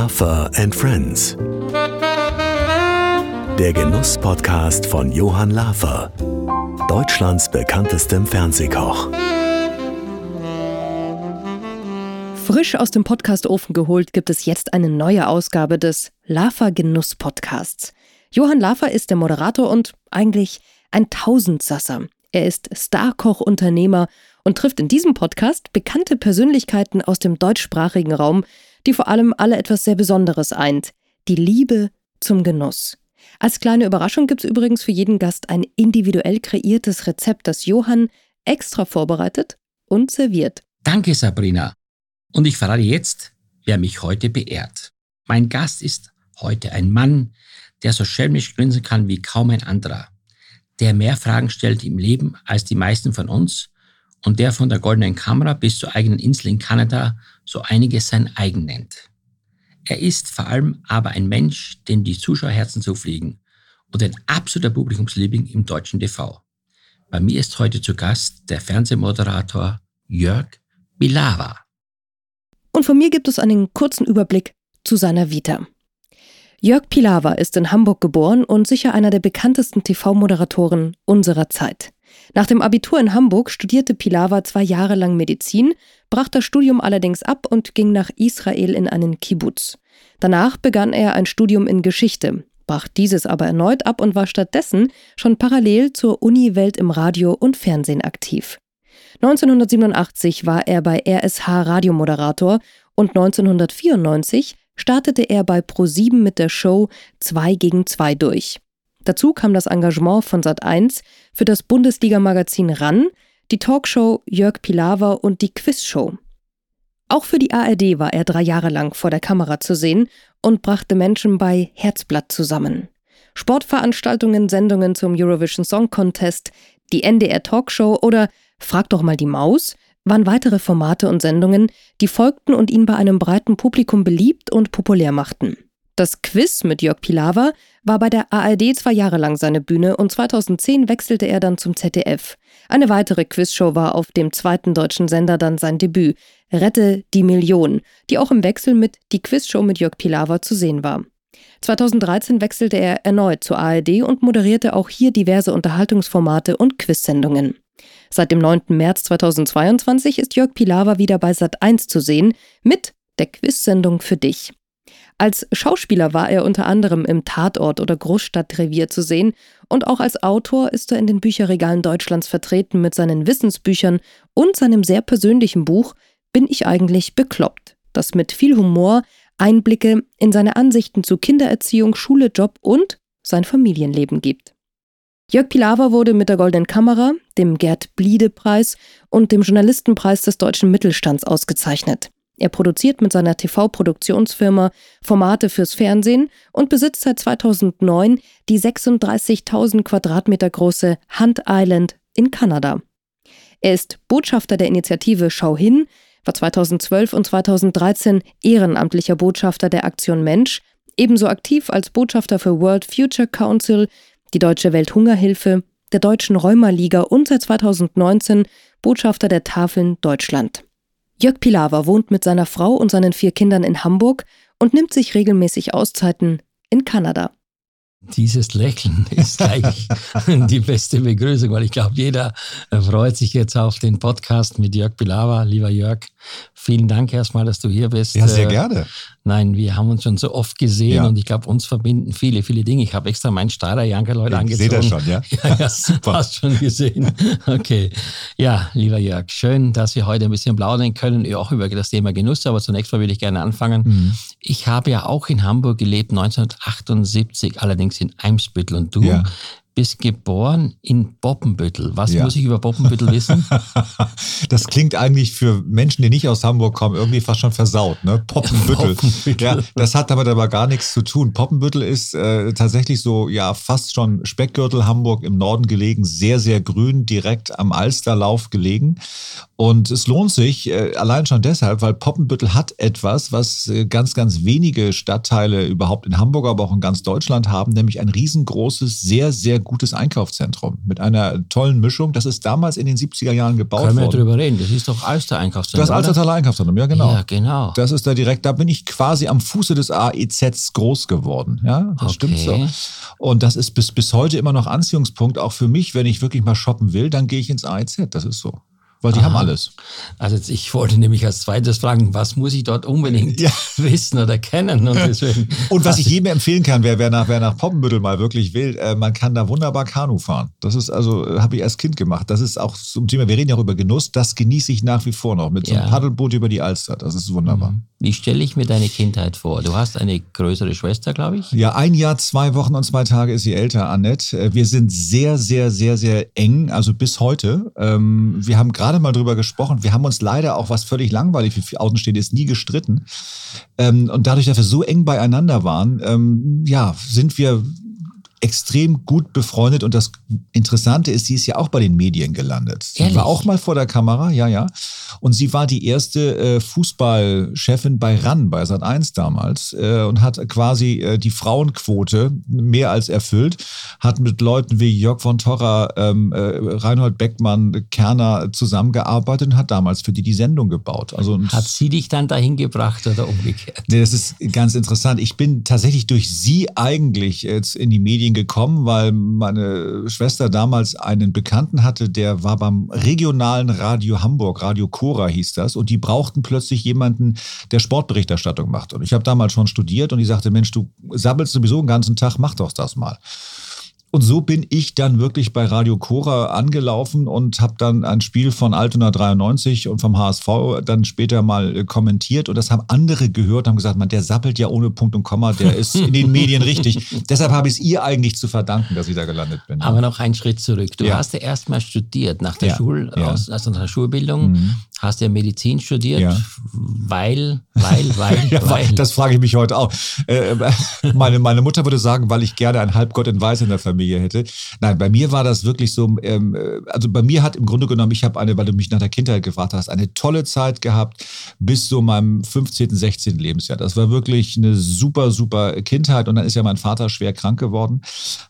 Lafer and Friends. Der Genuss-Podcast von Johann Lafer, Deutschlands bekanntestem Fernsehkoch. Frisch aus dem Podcast-Ofen geholt gibt es jetzt eine neue Ausgabe des Lafer Genuss Podcasts. Johann Lafer ist der Moderator und eigentlich ein Tausendsasser. Er ist Starkoch-Unternehmer und trifft in diesem Podcast bekannte Persönlichkeiten aus dem deutschsprachigen Raum, die vor allem alle etwas sehr Besonderes eint: die Liebe zum Genuss. Als kleine Überraschung gibt es übrigens für jeden Gast ein individuell kreiertes Rezept, das Johann extra vorbereitet und serviert. Danke, Sabrina. Und ich verrate jetzt, wer mich heute beehrt. Mein Gast ist heute ein Mann, der so schelmisch grinsen kann wie kaum ein anderer, der mehr Fragen stellt im Leben als die meisten von uns und der von der goldenen Kamera bis zur eigenen Insel in Kanada so einiges sein eigen nennt. Er ist vor allem aber ein Mensch, dem die Zuschauerherzen zufliegen und ein absoluter Publikumsliebling im deutschen TV. Bei mir ist heute zu Gast der Fernsehmoderator Jörg Bilava. Und von mir gibt es einen kurzen Überblick zu seiner Vita. Jörg Pilawa ist in Hamburg geboren und sicher einer der bekanntesten TV-Moderatoren unserer Zeit. Nach dem Abitur in Hamburg studierte Pilawa zwei Jahre lang Medizin, brach das Studium allerdings ab und ging nach Israel in einen Kibbutz. Danach begann er ein Studium in Geschichte, brach dieses aber erneut ab und war stattdessen schon parallel zur Uni-Welt im Radio und Fernsehen aktiv. 1987 war er bei RSH Radiomoderator und 1994 startete er bei Pro7 mit der Show 2 gegen 2 durch. Dazu kam das Engagement von Sat1 für das Bundesliga-Magazin RAN, die Talkshow Jörg Pilawa und die Quizshow. Auch für die ARD war er drei Jahre lang vor der Kamera zu sehen und brachte Menschen bei Herzblatt zusammen. Sportveranstaltungen, Sendungen zum Eurovision Song Contest, die NDR Talkshow oder Frag doch mal die Maus waren weitere Formate und Sendungen, die folgten und ihn bei einem breiten Publikum beliebt und populär machten. Das Quiz mit Jörg Pilawa war bei der ARD zwei Jahre lang seine Bühne und 2010 wechselte er dann zum ZDF. Eine weitere Quizshow war auf dem zweiten deutschen Sender dann sein Debüt, Rette die Million, die auch im Wechsel mit Die Quizshow mit Jörg Pilawa zu sehen war. 2013 wechselte er erneut zur ARD und moderierte auch hier diverse Unterhaltungsformate und Quizsendungen. Seit dem 9. März 2022 ist Jörg Pilawa wieder bei Sat1 zu sehen mit der Quizsendung für dich. Als Schauspieler war er unter anderem im Tatort oder Großstadtrevier zu sehen und auch als Autor ist er in den Bücherregalen Deutschlands vertreten mit seinen Wissensbüchern und seinem sehr persönlichen Buch Bin ich eigentlich bekloppt, das mit viel Humor Einblicke in seine Ansichten zu Kindererziehung, Schule, Job und sein Familienleben gibt. Jörg Pilawa wurde mit der Goldenen Kamera, dem Gerd Bliede Preis und dem Journalistenpreis des deutschen Mittelstands ausgezeichnet. Er produziert mit seiner TV-Produktionsfirma Formate fürs Fernsehen und besitzt seit 2009 die 36.000 Quadratmeter große Hunt Island in Kanada. Er ist Botschafter der Initiative Schau hin, war 2012 und 2013 ehrenamtlicher Botschafter der Aktion Mensch, ebenso aktiv als Botschafter für World Future Council, die Deutsche Welthungerhilfe, der Deutschen Rheuma-Liga und seit 2019 Botschafter der Tafeln Deutschland. Jörg Pilawa wohnt mit seiner Frau und seinen vier Kindern in Hamburg und nimmt sich regelmäßig Auszeiten in Kanada. Dieses Lächeln ist gleich die beste Begrüßung, weil ich glaube, jeder freut sich jetzt auf den Podcast mit Jörg Pilawa. Lieber Jörg, vielen Dank erstmal, dass du hier bist. Ja, sehr äh, gerne. Nein, wir haben uns schon so oft gesehen ja. und ich glaube, uns verbinden viele, viele Dinge. Ich habe extra meinen Steirer Janker Leute angezogen. Ich sehe das schon, ja? ja, ja super. Hast schon gesehen. Okay. Ja, lieber Jörg, schön, dass wir heute ein bisschen plaudern können, auch über das Thema Genuss. Aber zunächst mal würde ich gerne anfangen. Mhm. Ich habe ja auch in Hamburg gelebt, 1978, allerdings in Eimsbüttel. Und du ja bist geboren in Poppenbüttel. Was ja. muss ich über Poppenbüttel wissen? das klingt eigentlich für Menschen, die nicht aus Hamburg kommen, irgendwie fast schon versaut. Ne? Poppenbüttel. Poppenbüttel. Ja, das hat damit aber gar nichts zu tun. Poppenbüttel ist äh, tatsächlich so, ja, fast schon Speckgürtel Hamburg im Norden gelegen, sehr, sehr grün, direkt am Alsterlauf gelegen. Und es lohnt sich äh, allein schon deshalb, weil Poppenbüttel hat etwas, was äh, ganz, ganz wenige Stadtteile überhaupt in Hamburg, aber auch in ganz Deutschland haben, nämlich ein riesengroßes, sehr, sehr gutes Einkaufszentrum mit einer tollen Mischung. Das ist damals in den 70er Jahren gebaut Können wir worden. drüber reden. Das ist doch Alster Einkaufszentrum. Das? Alstertaler Einkaufszentrum, ja genau. Ja, genau. Das ist da direkt, da bin ich quasi am Fuße des AEZs groß geworden. Ja, das stimmt so. Okay. Und das ist bis, bis heute immer noch Anziehungspunkt, auch für mich, wenn ich wirklich mal shoppen will, dann gehe ich ins AEZ. Das ist so. Weil die Aha. haben alles. Also ich wollte nämlich als zweites fragen, was muss ich dort unbedingt Ja. wissen oder kennen? Und, deswegen, Und was ich jedem empfehlen kann, wer, wer, nach, wer nach Poppenbüttel mal wirklich will, äh, man kann da wunderbar Kanu fahren. Das ist also, äh, habe ich als Kind gemacht. Das ist auch zum Thema, wir reden ja auch über Genuss, das genieße ich nach wie vor noch. Mit so einem Ja. Paddelboot über die Alster. Das ist wunderbar. Wie stelle ich mir deine Kindheit vor? Du hast eine größere Schwester, glaube ich. Ja, ein Jahr, zwei Wochen und zwei Tage ist sie älter, Annette. Äh, Wir sind sehr, sehr, sehr, sehr eng, also bis heute. Ähm, wir haben gerade mal drüber gesprochen. Wir haben uns leider auch, was völlig langweilig für Außenstehende ist, nie gestritten. Ähm, und dadurch, dass wir so eng beieinander waren, ähm, ja, sind wir extrem gut befreundet und das Interessante ist, sie ist ja auch bei den Medien gelandet. Sie Ehrlich? war auch mal vor der Kamera, ja, ja. Und sie war die erste äh, Fußballchefin bei RAN, bei Sat1 damals äh, und hat quasi äh, die Frauenquote mehr als erfüllt, hat mit Leuten wie Jörg von Torra, ähm, äh, Reinhold Beckmann, Kerner zusammengearbeitet und hat damals für die die Sendung gebaut. Also Hat sie dich dann dahin gebracht oder umgekehrt? Nee, das ist ganz interessant. Ich bin tatsächlich durch sie eigentlich jetzt in die Medien gekommen, weil meine Schwester damals einen Bekannten hatte, der war beim regionalen Radio Hamburg, Radio Cora hieß das, und die brauchten plötzlich jemanden, der Sportberichterstattung macht. Und ich habe damals schon studiert und die sagte, Mensch, du sabbelst sowieso den ganzen Tag, mach doch das mal. Und so bin ich dann wirklich bei Radio Cora angelaufen und habe dann ein Spiel von Altona 93 und vom HSV dann später mal äh, kommentiert. Und das haben andere gehört, haben gesagt, man, der sappelt ja ohne Punkt und Komma, der ist in den Medien richtig. Deshalb habe ich es ihr eigentlich zu verdanken, dass ich da gelandet bin. Aber noch einen Schritt zurück. Du Ja. hast ja erstmal studiert nach der Ja, Schul, ja. Aus, also nach der Schulbildung, Mhm. Hast ja Medizin studiert, Ja. weil, weil, weil, Ja, weil. das frage ich mich heute auch. Äh, meine, meine Mutter würde sagen, weil ich gerne einen Halbgott in Weiß in der Familie hätte. Nein, bei mir war das wirklich so, ähm, äh, also bei mir hat im Grunde genommen, ich habe eine, weil du mich nach der Kindheit gefragt hast, eine tolle Zeit gehabt bis so meinem 15., 16. Lebensjahr. Das war wirklich eine super, super Kindheit und dann ist ja mein Vater schwer krank geworden.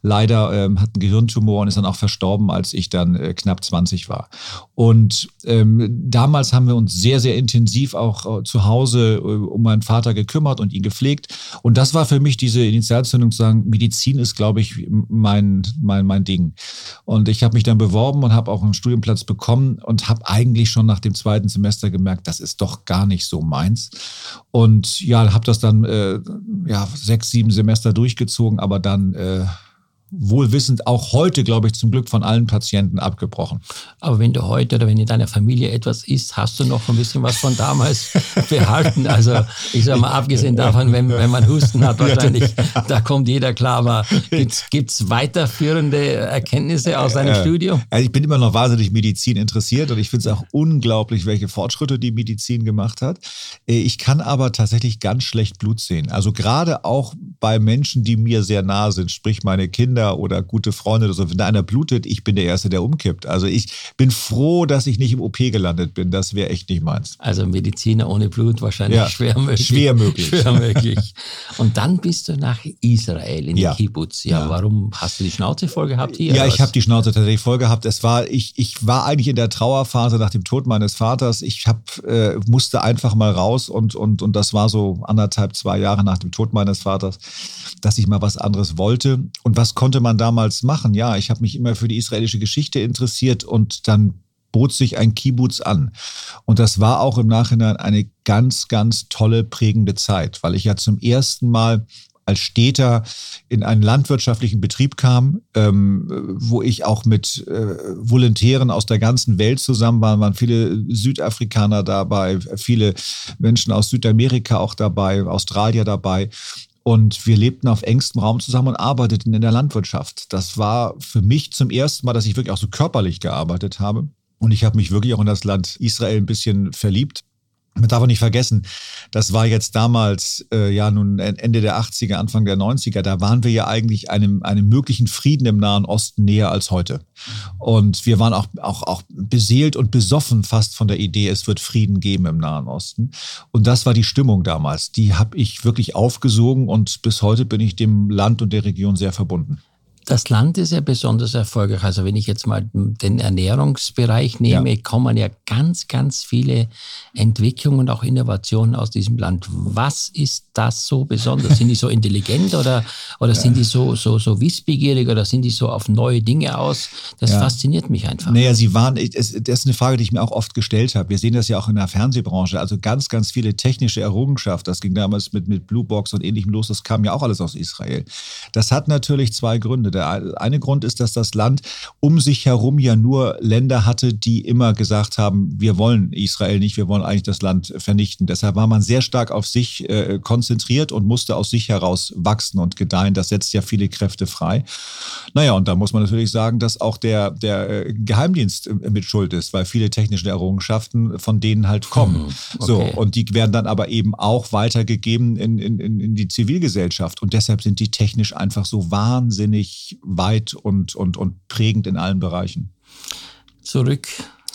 Leider ähm, hat einen Gehirntumor und ist dann auch verstorben, als ich dann äh, knapp 20 war. Und ähm, damals haben wir uns sehr, sehr intensiv auch äh, zu Hause äh, um meinen Vater gekümmert und ihn gepflegt. Und das war für mich diese Initialzündung zu sagen, Medizin ist, glaube ich, mein, mein, mein Ding. Und ich habe mich dann beworben und habe auch einen Studienplatz bekommen und habe eigentlich schon nach dem zweiten Semester gemerkt, das ist doch gar nicht so meins. Und ja, habe das dann äh, ja, sechs, sieben Semester durchgezogen, aber dann äh, wohlwissend auch heute, glaube ich, zum Glück von allen Patienten abgebrochen. Aber wenn du heute oder wenn in deiner Familie etwas isst, hast du noch ein bisschen was von damals behalten. Also ich sage mal, abgesehen davon, wenn, wenn man Husten hat, wahrscheinlich, da kommt jeder klar. Aber gibt es weiterführende Erkenntnisse aus deinem Ja. Studium? Also ich bin immer noch wahnsinnig Medizin interessiert und ich finde es auch unglaublich, welche Fortschritte die Medizin gemacht hat. Äh, Ich kann aber tatsächlich ganz schlecht Blut sehen. Also gerade auch bei Menschen, die mir sehr nahe sind, sprich meine Kinder oder gute Freunde oder so. Wenn da einer blutet, ich bin der Erste, der umkippt. Also ich bin froh, dass ich nicht im OP gelandet bin. Das wäre echt nicht meins. Also Mediziner ohne Blut wahrscheinlich Ja, schwer möglich. schwer möglich. Schwer möglich. Und dann bist du nach Israel in Ja. den Kibbutz. Ja, Ja. warum hast du die Schnauze voll gehabt hier? Ja, ich habe die Schnauze tatsächlich voll gehabt. Es war, ich, ich war eigentlich in der Trauerphase nach dem Tod meines Vaters. Ich hab, äh, musste einfach mal raus und, und, und das war so anderthalb, zwei Jahre nach dem Tod meines Vaters, dass ich mal was anderes wollte. Und was konnte man damals machen? Ja, ich habe mich immer für die israelische Geschichte interessiert und dann bot sich ein Kibbutz an. Und das war auch im Nachhinein eine ganz, ganz tolle, prägende Zeit, weil ich ja zum ersten Mal als Städter in einen landwirtschaftlichen Betrieb kam, ähm, wo ich auch mit äh, Volontären aus der ganzen Welt zusammen war, waren viele Südafrikaner dabei, viele Menschen aus Südamerika auch dabei, Australier dabei. Und wir lebten auf engstem Raum zusammen und arbeiteten in der Landwirtschaft. Das war für mich zum ersten Mal, dass ich wirklich auch so körperlich gearbeitet habe. Und ich habe mich wirklich auch in das Land Israel ein bisschen verliebt. Man darf auch nicht vergessen, das war jetzt damals, äh, ja nun Ende der 80er, Anfang der 90er, da waren wir ja eigentlich einem, einem möglichen Frieden im Nahen Osten näher als heute. Und wir waren auch, auch, auch beseelt und besoffen fast von der Idee, es wird Frieden geben im Nahen Osten. Und das war die Stimmung damals. Die habe ich wirklich aufgesogen und bis heute bin ich dem Land und der Region sehr verbunden. Das Land ist ja besonders erfolgreich. Also wenn ich jetzt mal den Ernährungsbereich nehme, ja. kommen ja ganz, ganz viele Entwicklungen und auch Innovationen aus diesem Land. Was ist das so besonders? Sind die so intelligent oder, oder sind die so, so, so wissbegierig oder sind die so auf neue Dinge aus? Das ja. fasziniert mich einfach. Naja, sie waren, das ist eine Frage, die ich mir auch oft gestellt habe. Wir sehen das ja auch in der Fernsehbranche. Also ganz, ganz viele technische Errungenschaften. Das ging damals mit, mit Blue Box und ähnlichem los. Das kam ja auch alles aus Israel. Das hat natürlich zwei Gründe. Der eine Grund ist, dass das Land um sich herum ja nur Länder hatte, die immer gesagt haben, wir wollen Israel nicht, wir wollen eigentlich das Land vernichten. Deshalb war man sehr stark auf sich äh, konzentriert und musste aus sich heraus wachsen und gedeihen. Das setzt ja viele Kräfte frei. Naja, und da muss man natürlich sagen, dass auch der, der äh, Geheimdienst äh, mit Schuld ist, weil viele technische Errungenschaften von denen halt kommen. Hm, okay. So, und die werden dann aber eben auch weitergegeben in, in, in die Zivilgesellschaft. Und deshalb sind die technisch einfach so wahnsinnig weit und, und, und prägend in allen Bereichen. Zurück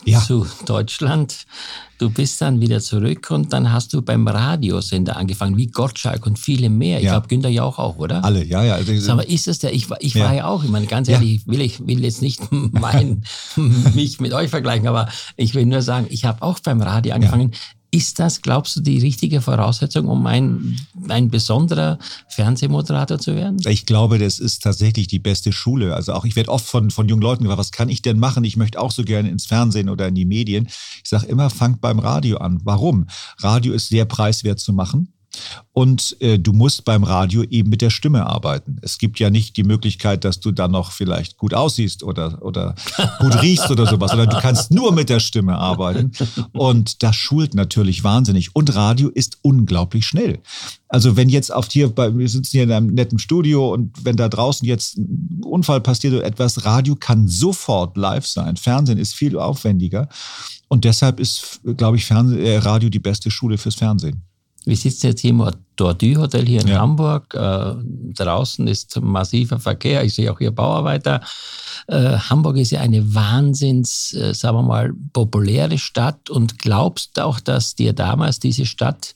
ja. zu Deutschland. Du bist dann wieder zurück und dann hast du beim Radiosender angefangen, wie Gottschalk und viele mehr. Ich ja. glaube, Günther Jauch auch, oder? Alle, ja, ja. Sag mal, ist es der? Ich, ich war ja auch, ich meine, ganz ehrlich, ich will, ich will jetzt nicht mein, mich mit euch vergleichen, aber ich will nur sagen, ich habe auch beim Radio angefangen. Ist das, glaubst du, die richtige Voraussetzung, um ein, ein besonderer Fernsehmoderator zu werden? Ich glaube, das ist tatsächlich die beste Schule. Also auch ich werde oft von, von jungen Leuten gefragt, was kann ich denn machen? Ich möchte auch so gerne ins Fernsehen oder in die Medien. Ich sage immer, fangt beim Radio an. Warum? Radio ist sehr preiswert zu machen. Und äh, du musst beim Radio eben mit der Stimme arbeiten. Es gibt ja nicht die Möglichkeit, dass du dann noch vielleicht gut aussiehst oder, oder gut riechst oder sowas, sondern du kannst nur mit der Stimme arbeiten. Und das schult natürlich wahnsinnig. Und Radio ist unglaublich schnell. Also wenn jetzt auf hier, bei, wir sitzen hier in einem netten Studio und wenn da draußen jetzt ein Unfall passiert oder etwas, Radio kann sofort live sein. Fernsehen ist viel aufwendiger. Und deshalb ist, glaube ich, Fernseh, äh, Radio die beste Schule fürs Fernsehen. Wir sitzen jetzt hier im Dordu-Hotel hier in ja. Hamburg. Äh, draußen ist massiver Verkehr. Ich sehe auch hier Bauarbeiter. Äh, Hamburg ist ja eine wahnsinns, äh, sagen wir mal, populäre Stadt. Und glaubst auch, dass dir damals diese Stadt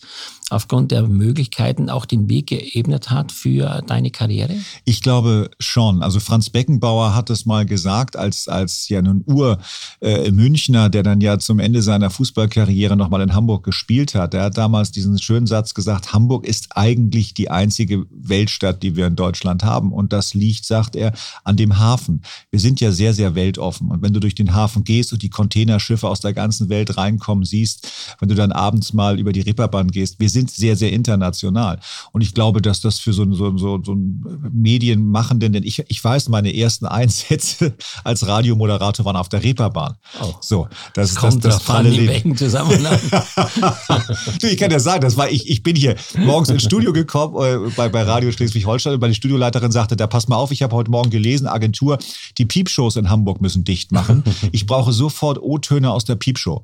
aufgrund der Möglichkeiten auch den Weg geebnet hat für deine Karriere? Ich glaube schon. Also Franz Beckenbauer hat es mal gesagt, als, als ja nun Ur-Münchner, äh, der dann ja zum Ende seiner Fußballkarriere nochmal in Hamburg gespielt hat. Er hat damals diesen schönen Satz gesagt, Hamburg ist eigentlich die einzige Weltstadt, die wir in Deutschland haben. Und das liegt, sagt er, an dem Hafen. Wir sind ja sehr, sehr weltoffen. Und wenn du durch den Hafen gehst und die Containerschiffe aus der ganzen Welt reinkommen siehst, wenn du dann abends mal über die Ripperbahn gehst, wir sind sehr, sehr international. Und ich glaube, dass das für so, einen so, so, so einen Medienmachenden, denn ich, ich weiß, meine ersten Einsätze als Radiomoderator waren auf der Reeperbahn. Oh. So, das ist das, das, das Parallel. Zusammenhang. ich kann ja sagen, das war ich, ich bin hier morgens ins Studio gekommen äh, bei, bei Radio Schleswig-Holstein und meine Studioleiterin sagte, da pass mal auf, ich habe heute Morgen gelesen, Agentur, die Piepshows in Hamburg müssen dicht machen. Ich brauche sofort O-Töne aus der Piepshow.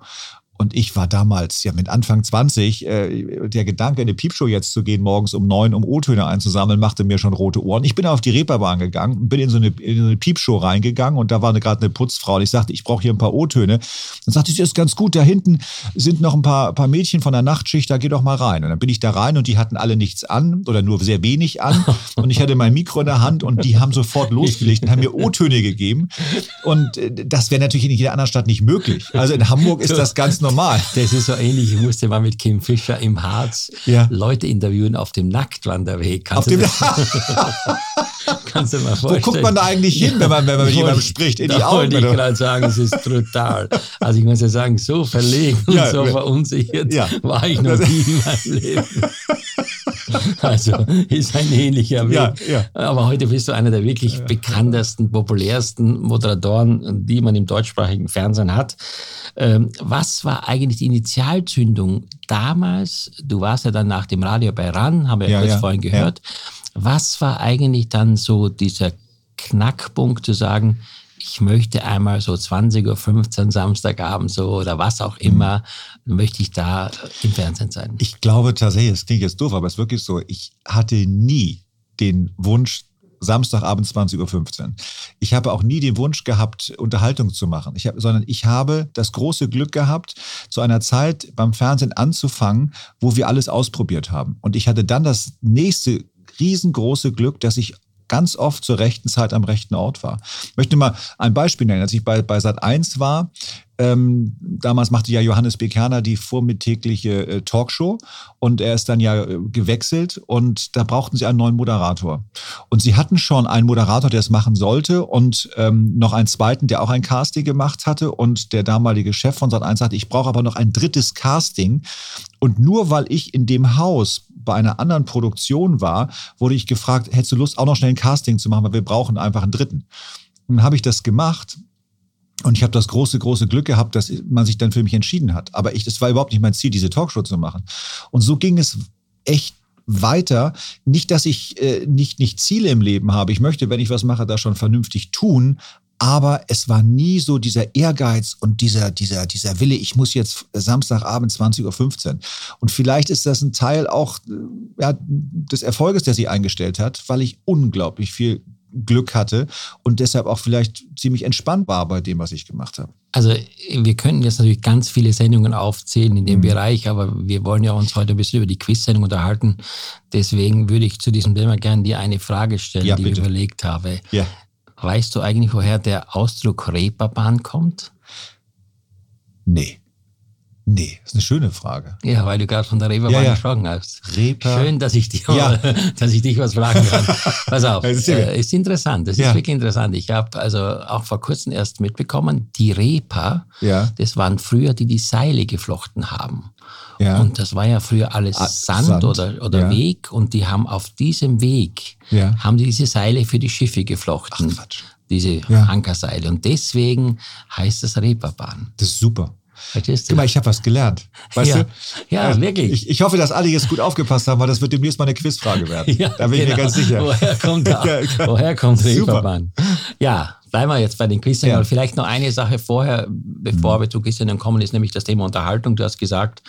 Und ich war damals, ja mit Anfang 20, äh, der Gedanke, in eine Piepshow jetzt zu gehen, morgens um neun, um O-Töne einzusammeln, machte mir schon rote Ohren. Ich bin auf die Reeperbahn gegangen und bin in so eine, in so eine Piepshow reingegangen und da war gerade eine Putzfrau und ich sagte, ich brauche hier ein paar O-Töne. Dann sagte sie, das ist ganz gut, da hinten sind noch ein paar, paar Mädchen von der Nachtschicht, da geh doch mal rein. Und dann bin ich da rein und die hatten alle nichts an oder nur sehr wenig an und ich hatte mein Mikro in der Hand und die haben sofort losgelegt und haben mir O-Töne gegeben. Und äh, das wäre natürlich in jeder anderen Stadt nicht möglich. Also in Hamburg ist das ganz normal. Das ist so ähnlich. Ich musste mal mit Kim Fischer im Harz ja. Leute interviewen auf dem Nacktwanderweg. Kannst auf dem Kannst du mal vorstellen. Wo guckt man da eigentlich hin, wenn man, wenn man mit jemandem spricht? In die Augen? Wollte ich gerade sagen, es ist brutal. Also ich muss ja sagen, so verlegen ja, und so verunsichert ja. war ich noch nie in meinem Leben. Also ist ein ähnlicher Weg. Ja, ja. Aber heute bist du einer der wirklich bekanntesten, populärsten Moderatoren, die man im deutschsprachigen Fernsehen hat. Ähm, was war eigentlich die Initialzündung damals? Du warst ja dann nach dem Radio bei RAN, haben wir ja, kurz vorhin gehört. Was war eigentlich dann so dieser Knackpunkt zu sagen, ich möchte einmal so 20.15 Uhr Samstagabend so oder was auch mhm. immer, mhm. möchte ich da im Fernsehen sein. Ich glaube tatsächlich, das klingt jetzt doof, aber es ist wirklich so, ich hatte nie den Wunsch, Samstagabend 20.15 Uhr. Ich habe auch nie den Wunsch gehabt, Unterhaltung zu machen, ich hab, sondern ich habe das große Glück gehabt, zu einer Zeit beim Fernsehen anzufangen, wo wir alles ausprobiert haben. Und ich hatte dann das nächste riesengroße Glück, dass ich ganz oft zur rechten Zeit am rechten Ort war. Ich möchte mal ein Beispiel nennen. Als ich bei, bei Sat 1 war, ähm, damals machte ja Johannes B. Kerner die vormittägliche äh, Talkshow und er ist dann ja äh, gewechselt und da brauchten sie einen neuen Moderator. Und sie hatten schon einen Moderator, der es machen sollte und ähm, noch einen zweiten, der auch ein Casting gemacht hatte und der damalige Chef von Sat1 sagte, ich brauche aber noch ein drittes Casting und nur weil ich in dem Haus bei einer anderen Produktion war, wurde ich gefragt, hättest du Lust auch noch schnell ein Casting zu machen, weil wir brauchen einfach einen dritten. Und dann habe ich das gemacht und ich habe das große, große Glück gehabt, dass man sich dann für mich entschieden hat. Aber ich, es war überhaupt nicht mein Ziel, diese Talkshow zu machen. Und so ging es echt weiter. Nicht, dass ich äh, nicht, nicht Ziele im Leben habe. Ich möchte, wenn ich was mache, da schon vernünftig tun. Aber es war nie so dieser Ehrgeiz und dieser, dieser, dieser Wille, ich muss jetzt Samstagabend 20.15 Uhr. Und vielleicht ist das ein Teil auch äh, ja, des Erfolges, der sie eingestellt hat, weil ich unglaublich viel Glück hatte und deshalb auch vielleicht ziemlich entspannt war bei dem, was ich gemacht habe. Also wir könnten jetzt natürlich ganz viele Sendungen aufzählen in dem mhm. Bereich, aber wir wollen ja uns heute ein bisschen über die Quiz-Sendung unterhalten. Deswegen würde ich zu diesem Thema gerne dir eine Frage stellen, ja, die bitte. ich überlegt habe. Ja. Weißt du eigentlich, woher der Ausdruck Reeperbahn kommt? Nee. Nee, ist eine schöne Frage. Ja, weil du gerade von der Reeperbahn ja, ja. gesprochen hast. Reeper. Schön, dass ich, dich, ja. dass ich dich was fragen kann. Pass auf, ist, äh, ist interessant, das ist wirklich interessant. Ich habe also auch vor kurzem erst mitbekommen, die Reeper, ja. das waren früher, die die Seile geflochten haben. Ja. Und das war ja früher alles ah, Sand, Sand, oder, oder Weg und die haben auf diesem Weg, haben die diese Seile für die Schiffe geflochten. Ach, Quatsch. Diese Ankerseile. Und deswegen heißt das Reeperbahn. Das ist super. Verstehst du? Guck mal, ich habe was gelernt. Weißt ja. du? Ja, also, wirklich. Ich, ich, hoffe, dass alle jetzt gut aufgepasst haben, weil das wird demnächst mal eine Quizfrage werden. Ja, da bin genau. ich mir genau. ganz sicher. Woher kommt, da, woher kommt Reeperbahn? Ja, bleiben wir jetzt bei den Quiz. Ja. Vielleicht noch eine Sache vorher, bevor mhm. wir zu Quiz kommen, ist nämlich das Thema Unterhaltung. Du hast gesagt,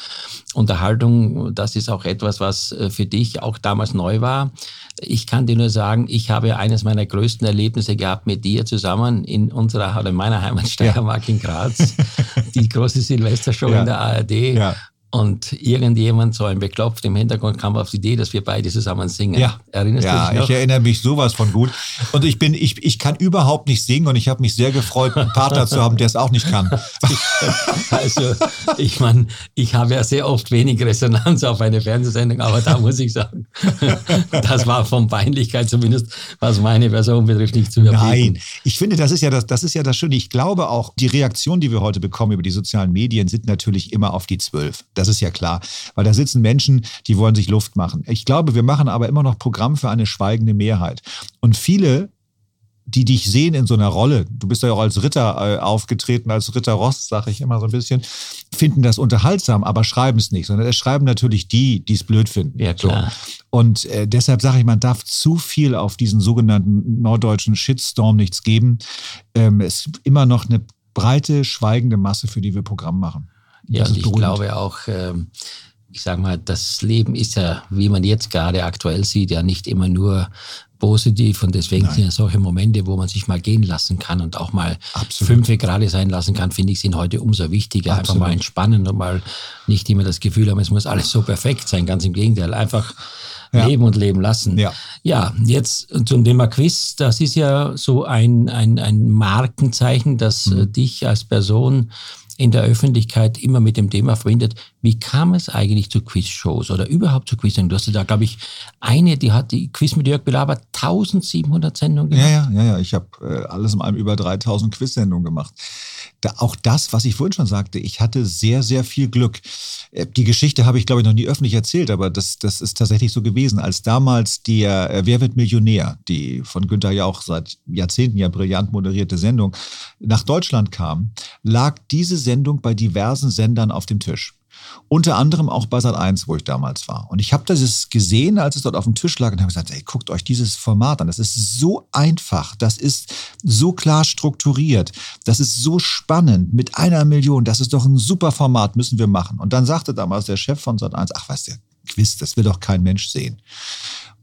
Unterhaltung, das ist auch etwas, was äh, für dich auch damals neu war. Ich kann dir nur sagen, ich habe eines meiner größten Erlebnisse gehabt mit dir zusammen in unserer oder in meiner Heimat Steiermark ja. in Graz. Die große Silvestershow ja. in der ARD. Ja und irgendjemand, so ein Beklopft im Hintergrund, kam auf die Idee, dass wir beide zusammen singen. Ja, Erinnerst ja, du dich noch? ich erinnere mich sowas von gut. Und ich bin, ich, ich kann überhaupt nicht singen und ich habe mich sehr gefreut, einen Partner zu haben, der es auch nicht kann. also, ich meine, ich habe ja sehr oft wenig Resonanz auf eine Fernsehsendung, aber da muss ich sagen, das war von Peinlichkeit zumindest, was meine Person betrifft, nicht zu überbieten. Nein, ich finde, das ist ja das, das ist ja das Schöne. Ich glaube auch, die Reaktionen, die wir heute bekommen über die sozialen Medien, sind natürlich immer auf die Zwölf. Das ist ja klar. Weil da sitzen Menschen, die wollen sich Luft machen. Ich glaube, wir machen aber immer noch Programm für eine schweigende Mehrheit. Und viele die dich sehen in so einer Rolle, du bist ja auch als Ritter äh, aufgetreten, als Ritter Ross, sage ich immer so ein bisschen, finden das unterhaltsam, aber schreiben es nicht, sondern es schreiben natürlich die, die es blöd finden. Ja, klar. So. Und äh, deshalb sage ich, man darf zu viel auf diesen sogenannten norddeutschen Shitstorm nichts geben. Ähm, es ist immer noch eine breite, schweigende Masse, für die wir Programm machen. Ja, und ich glaube auch, ähm, ich sage mal, das Leben ist ja, wie man jetzt gerade aktuell sieht, ja nicht immer nur positiv und deswegen Nein. sind ja solche Momente, wo man sich mal gehen lassen kann und auch mal Absolut. fünf gerade sein lassen kann, finde ich, sind heute umso wichtiger. Absolut. Einfach mal entspannen und mal nicht immer das Gefühl haben, es muss alles so perfekt sein. Ganz im Gegenteil, einfach ja. leben und leben lassen. Ja. ja, jetzt zum Thema Quiz. Das ist ja so ein, ein, ein Markenzeichen, das mhm. dich als Person in der Öffentlichkeit immer mit dem Thema verbindet. Wie kam es eigentlich zu Quizshows oder überhaupt zu Quiz? Du hast da, glaube ich, eine, die hat die Quiz mit Jörg Belaber 1700 Sendungen gemacht. Ja, ja, ja, ja. ich habe äh, alles in allem über 3000 Quiz-Sendungen gemacht da auch das, was ich vorhin schon sagte, ich hatte sehr, sehr viel Glück. Äh, die Geschichte habe ich, glaube ich, noch nie öffentlich erzählt, aber das, das ist tatsächlich so gewesen. Als damals der äh, Wer wird Millionär, die von Günther Jauch seit Jahrzehnten ja brillant moderierte Sendung, nach Deutschland kam, lag diese Sendung bei diversen Sendern auf dem Tisch. Unter anderem auch bei Sat 1, wo ich damals war. Und ich habe das gesehen, als es dort auf dem Tisch lag und habe gesagt, ey, guckt euch dieses Format an. Das ist so einfach, das ist so klar strukturiert, das ist so spannend mit einer Million. Das ist doch ein super Format, müssen wir machen. Und dann sagte damals der Chef von Sat 1, ach, weißt du, Quiz, das will doch kein Mensch sehen.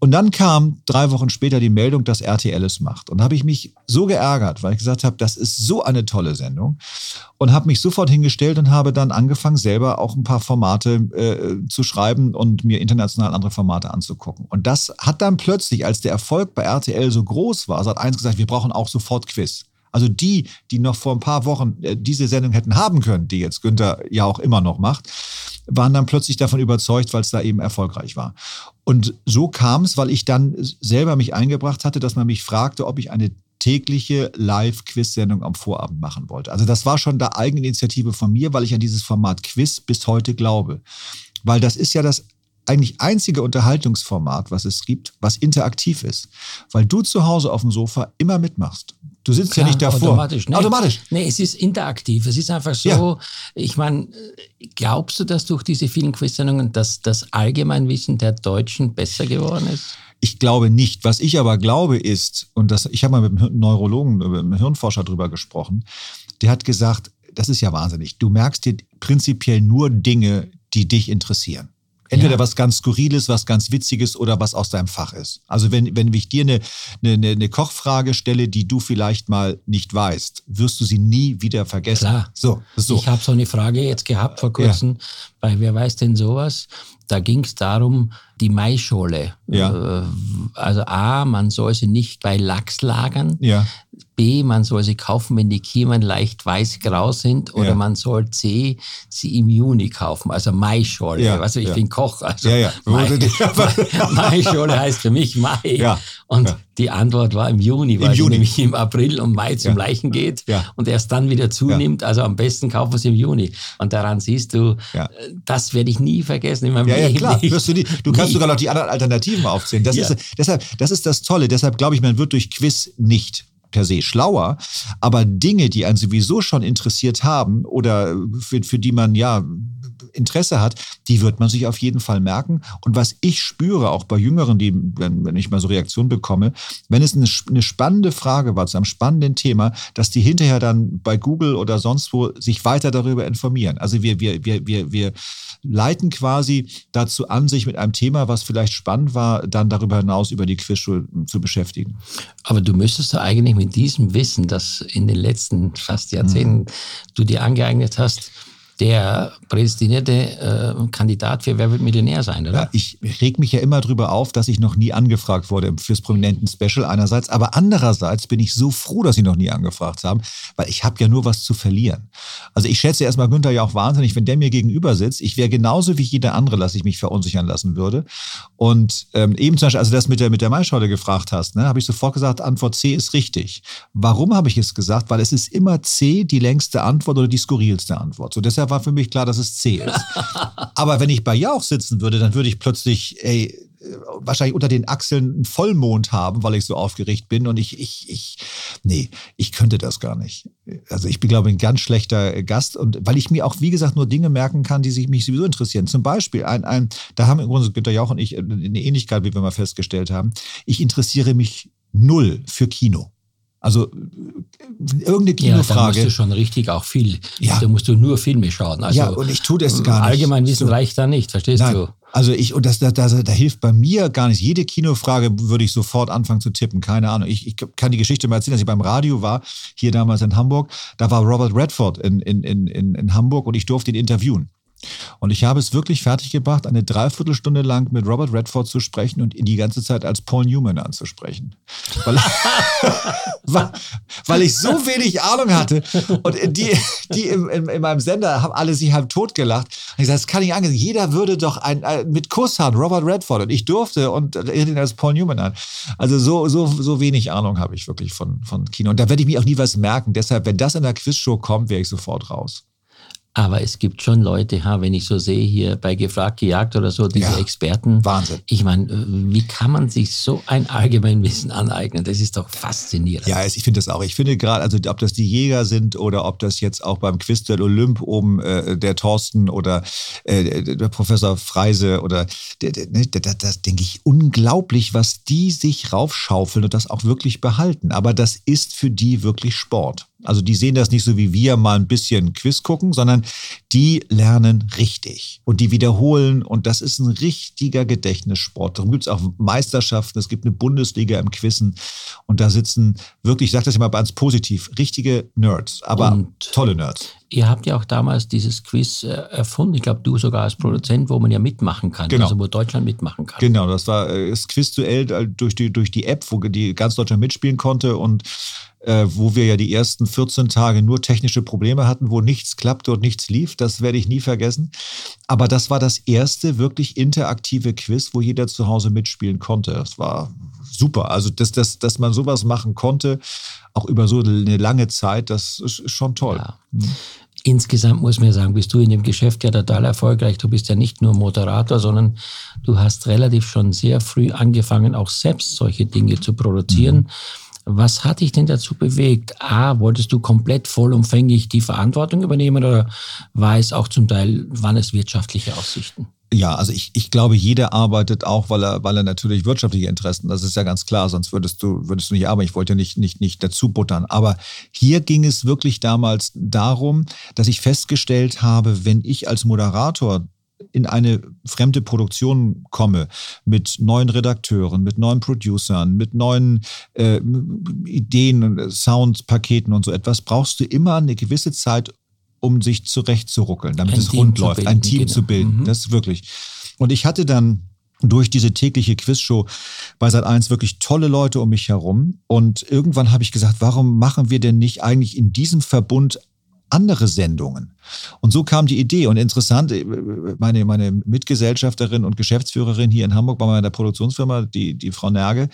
Und dann kam drei Wochen später die Meldung, dass RTL es macht. Und da habe ich mich so geärgert, weil ich gesagt habe, das ist so eine tolle Sendung. Und habe mich sofort hingestellt und habe dann angefangen, selber auch ein paar Formate äh, zu schreiben und mir international andere Formate anzugucken. Und das hat dann plötzlich, als der Erfolg bei RTL so groß war, hat eins gesagt, wir brauchen auch sofort Quiz. Also die, die noch vor ein paar Wochen äh, diese Sendung hätten haben können, die jetzt Günther ja auch immer noch macht, waren dann plötzlich davon überzeugt, weil es da eben erfolgreich war. Und so kam es, weil ich dann selber mich eingebracht hatte, dass man mich fragte, ob ich eine tägliche Live-Quiz-Sendung am Vorabend machen wollte. Also das war schon da Eigeninitiative von mir, weil ich an dieses Format Quiz bis heute glaube. Weil das ist ja das eigentlich einzige Unterhaltungsformat, was es gibt, was interaktiv ist. Weil du zu Hause auf dem Sofa immer mitmachst. Du sitzt Klar, ja nicht davor. Automatisch. Nee, automatisch. Nee, es ist interaktiv. Es ist einfach so, ja. ich meine, glaubst du, dass durch diese vielen Quizsendungen dass das Allgemeinwissen der Deutschen besser geworden ist? Ich glaube nicht. Was ich aber glaube ist, und das, ich habe mal mit einem Neurologen, mit einem Hirnforscher drüber gesprochen, der hat gesagt, das ist ja wahnsinnig. Du merkst dir prinzipiell nur Dinge, die dich interessieren. Entweder ja. was ganz Skurriles, was ganz Witziges oder was aus deinem Fach ist. Also wenn, wenn ich dir eine, eine, eine Kochfrage stelle, die du vielleicht mal nicht weißt, wirst du sie nie wieder vergessen. Klar. So, so. Ich habe so eine Frage jetzt gehabt vor kurzem ja. bei Wer weiß denn sowas? Da ging es darum, die Maischole. Ja. Äh, also A, man soll sie nicht bei Lachs lagern. Ja. B, man soll sie kaufen, wenn die Kiemen leicht weiß-grau sind. Oder ja. man soll C, sie im Juni kaufen, also Maischole. Ja. Also ich ja. bin Koch. Also ja, ja. Mai, Maischole heißt für mich Mai. Ja. Und die Antwort war im Juni, weil Im Juni. nämlich im April und Mai zum Leichen geht und erst dann wieder zunimmt. Also am besten kaufen wir es im Juni. Und daran siehst du, das werde ich nie vergessen in meinem Leben. Ja, klar. Wirst du, nie. du kannst sogar noch die anderen Alternativen aufzählen. Das, ist, deshalb, das ist das Tolle. Deshalb glaube ich, man wird durch Quiz nicht per se schlauer, aber Dinge, die einen sowieso schon interessiert haben oder für, für die man ja Interesse hat, die wird man sich auf jeden Fall merken. Und was ich spüre, auch bei Jüngeren, die, wenn, wenn ich mal so Reaktionen bekomme, wenn es eine, eine spannende Frage war zu einem spannenden Thema, dass die hinterher dann bei Google oder sonst wo sich weiter darüber informieren. Also wir, wir, wir, wir, wir leiten quasi dazu an, sich mit einem Thema, was vielleicht spannend war, dann darüber hinaus über die Quizschule zu beschäftigen. Aber du müsstest ja eigentlich mit diesem Wissen, das in den letzten fast Jahrzehnten mhm. du dir angeeignet hast, der prädestinierte äh, Kandidat für Wer wird Millionär sein, oder? Ja, ich reg mich ja immer drüber auf, dass ich noch nie angefragt wurde fürs prominenten Special einerseits, aber andererseits bin ich so froh, dass sie noch nie angefragt haben, weil ich habe ja nur was zu verlieren. Also ich schätze erstmal Günther ja auch wahnsinnig, wenn der mir gegenüber sitzt. Ich wäre genauso wie jeder andere, dass ich mich verunsichern lassen würde. Und ähm, eben zum Beispiel, als du das mit der, mit der Maischaude gefragt hast, ne, habe ich sofort gesagt, Antwort C ist richtig. Warum habe ich es gesagt? Weil es ist immer C die längste Antwort oder die skurrilste Antwort. So deshalb war für mich klar, dass es C ist. Aber wenn ich bei Jauch sitzen würde, dann würde ich plötzlich, ey, wahrscheinlich unter den Achseln einen Vollmond haben, weil ich so aufgeregt bin. Und ich, ich, ich, nee, ich könnte das gar nicht. Also ich bin, glaube ich, ein ganz schlechter Gast. Und weil ich mir auch, wie gesagt, nur Dinge merken kann, die sich mich sowieso interessieren. Zum Beispiel, ein, ein, da haben im Grunde Günter Jauch und ich eine Ähnlichkeit, wie wir mal festgestellt haben. Ich interessiere mich null für Kino. Also irgendeine Kinofrage. Ja, da musst du schon richtig auch viel. Ja. Da musst du nur Filme schauen. Also, ja, und ich tue das gar nicht. Allgemein Wissen so. reicht da nicht, verstehst Nein. du? Also ich, und das, das, das, da hilft bei mir gar nicht. Jede Kinofrage würde ich sofort anfangen zu tippen. Keine Ahnung. Ich, ich kann die Geschichte mal erzählen, dass ich beim Radio war, hier damals in Hamburg. Da war Robert Redford in, in, in, in Hamburg und ich durfte ihn interviewen. Und ich habe es wirklich fertiggebracht, eine Dreiviertelstunde lang mit Robert Redford zu sprechen und ihn die ganze Zeit als Paul Newman anzusprechen. Weil, weil, weil ich so wenig Ahnung hatte. Und die, die in, in, in meinem Sender haben alle sich halb tot gelacht. Und ich sagte, das kann ich angehen. Jeder würde doch ein, ein, mit Kuss haben, Robert Redford. Und ich durfte und ihn als Paul Newman an. Also so, so, so wenig Ahnung habe ich wirklich von, von Kino. Und da werde ich mir auch nie was merken. Deshalb, wenn das in der Quizshow kommt, wäre ich sofort raus. Aber es gibt schon Leute, ha, wenn ich so sehe hier bei Gefragt, Gejagt oder so, diese ja, Experten. Wahnsinn. Ich meine, äh, wie kann man sich so ein Allgemeinwissen aneignen? Das ist doch faszinierend. Ja, ich finde das auch. Ich finde gerade, also ob das die Jäger sind oder ob das jetzt auch beim Quiz der Olymp oben äh, der Thorsten oder äh, der Professor Freise oder der, der, ne, das, das denke ich unglaublich, was die sich raufschaufeln und das auch wirklich behalten. Aber das ist für die wirklich Sport. Also die sehen das nicht so wie wir mal ein bisschen Quiz gucken, sondern die lernen richtig und die wiederholen und das ist ein richtiger Gedächtnissport. Darum gibt es auch Meisterschaften, es gibt eine Bundesliga im Quizzen und da sitzen wirklich, ich sage das immer ganz positiv, richtige Nerds, aber und tolle Nerds. Ihr habt ja auch damals dieses Quiz äh, erfunden, ich glaube du sogar als Produzent, wo man ja mitmachen kann, genau. also wo Deutschland mitmachen kann. Genau, das war äh, das Quizduell äh, durch die, durch die App, wo die ganz Deutschland mitspielen konnte und äh, wo wir ja die ersten 14 Tage nur technische Probleme hatten, wo nichts klappte und nichts lief. Das werde ich nie vergessen. Aber das war das erste wirklich interaktive Quiz, wo jeder zu Hause mitspielen konnte. Das war super. Also, dass, dass, dass man sowas machen konnte, auch über so eine lange Zeit, das ist schon toll. Ja. Mhm. Insgesamt muss man sagen, bist du in dem Geschäft ja total erfolgreich. Du bist ja nicht nur Moderator, sondern du hast relativ schon sehr früh angefangen, auch selbst solche Dinge zu produzieren. Mhm. Was hat dich denn dazu bewegt? A, wolltest du komplett vollumfänglich die Verantwortung übernehmen oder war es auch zum Teil, waren es wirtschaftliche Aussichten? Ja, also ich, ich glaube, jeder arbeitet auch, weil er, weil er natürlich wirtschaftliche Interessen, das ist ja ganz klar, sonst würdest du, würdest du nicht arbeiten. Ich wollte ja nicht, nicht, nicht dazu buttern. Aber hier ging es wirklich damals darum, dass ich festgestellt habe, wenn ich als Moderator in eine fremde Produktion komme, mit neuen Redakteuren, mit neuen Producern, mit neuen äh, Ideen, Soundpaketen und so etwas, brauchst du immer eine gewisse Zeit, um sich zurechtzuruckeln, damit ein es Team rund läuft, bilden, ein Team genau. zu bilden. Mhm. Das ist wirklich. Und ich hatte dann durch diese tägliche Quizshow bei Sat1 wirklich tolle Leute um mich herum. Und irgendwann habe ich gesagt, warum machen wir denn nicht eigentlich in diesem Verbund andere Sendungen. Und so kam die Idee. Und interessant, äh, meine, meine Mitgesellschafterin und Geschäftsführerin hier in Hamburg bei meiner Produktionsfirma, die, die Frau Nerge,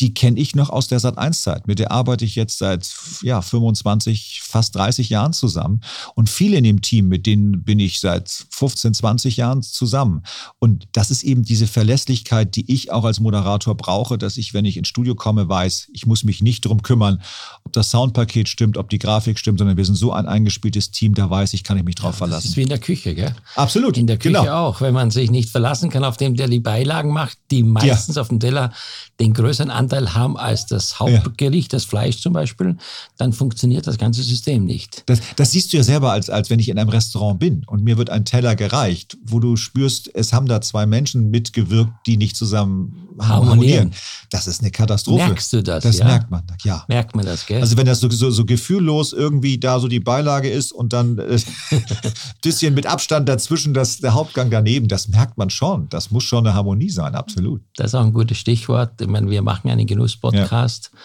die kenne ich noch aus der Sat1-Zeit. Mit der arbeite ich jetzt seit ja, 25, fast 30 Jahren zusammen. Und viele in dem Team, mit denen bin ich seit 15, 20 Jahren zusammen. Und das ist eben diese Verlässlichkeit, die ich auch als Moderator brauche, dass ich, wenn ich ins Studio komme, weiß, ich muss mich nicht darum kümmern, ob das Soundpaket stimmt, ob die Grafik stimmt, sondern wir sind so ein eingespieltes Team, da weiß ich, kann ich mich drauf ja, verlassen. Das ist wie in der Küche, gell? Absolut. In der Küche genau. auch, wenn man sich nicht verlassen kann auf dem, der die Beilagen macht, die meistens ja. auf dem Teller den größeren Anteil haben als das Hauptgericht, ja. das Fleisch zum Beispiel, dann funktioniert das ganze System nicht. Das, das, siehst du ja selber, als, als wenn ich in einem Restaurant bin und mir wird ein Teller gereicht, wo du spürst, es haben da zwei Menschen mitgewirkt, die nicht zusammen harmonieren. Das ist eine Katastrophe. Merkst du das? Das ja? merkt man, ja. Merkt man das, gell? Also wenn das so, so, so gefühllos irgendwie da so die Beilage ist und dann ein äh, bisschen mit Abstand dazwischen das, der Hauptgang daneben, das merkt man schon. Das muss schon eine Harmonie sein, absolut. Das ist auch ein gutes Stichwort. Ich meine, wir machen einen Genuss-Podcast. Ja.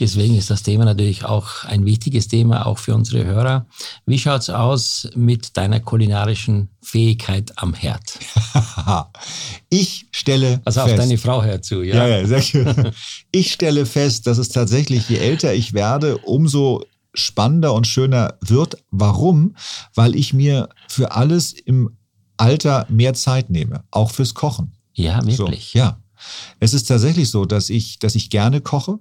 Deswegen ist das Thema natürlich auch ein wichtiges Thema, auch für unsere Hörer. Wie schaut es aus mit deiner kulinarischen Fähigkeit am Herd? ich stelle also fest. Also auf deine Frau herzu, ja? Ja, ja, sehr schön. Ich stelle fest, dass es tatsächlich, je älter ich werde, umso spannender und schöner wird. Warum? Weil ich mir für alles im Alter mehr Zeit nehme, auch fürs Kochen. Ja, wirklich. So, ja. Es ist tatsächlich so, dass ich, dass ich gerne koche,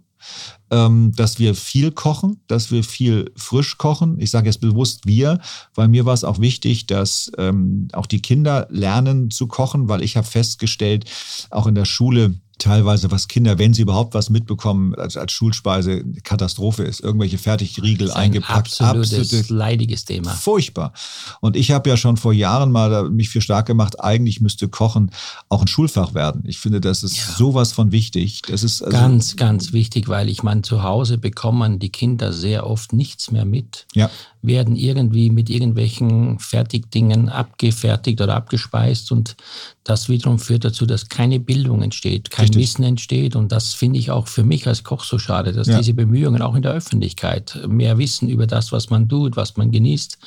dass wir viel kochen, dass wir viel frisch kochen. Ich sage jetzt bewusst wir, weil mir war es auch wichtig, dass ähm, auch die Kinder lernen zu kochen, weil ich habe festgestellt, auch in der Schule, teilweise, was Kinder, wenn sie überhaupt was mitbekommen, als, als Schulspeise Katastrophe ist. Irgendwelche Fertigriegel ein eingepackt. Absolutes, absolutes leidiges Thema. Furchtbar. Und ich habe ja schon vor Jahren mal mich für stark gemacht, eigentlich müsste Kochen auch ein Schulfach werden. Ich finde, das ist ja. sowas von wichtig. Das ist also ganz, ganz wichtig, weil ich meine, zu Hause bekommen die Kinder sehr oft nichts mehr mit. Ja werden irgendwie mit irgendwelchen Fertigdingen abgefertigt oder abgespeist und das wiederum führt dazu, dass keine Bildung entsteht, kein Richtig. Wissen entsteht und das finde ich auch für mich als Koch so schade, dass ja. diese Bemühungen auch in der Öffentlichkeit mehr Wissen über das, was man tut, was man genießt,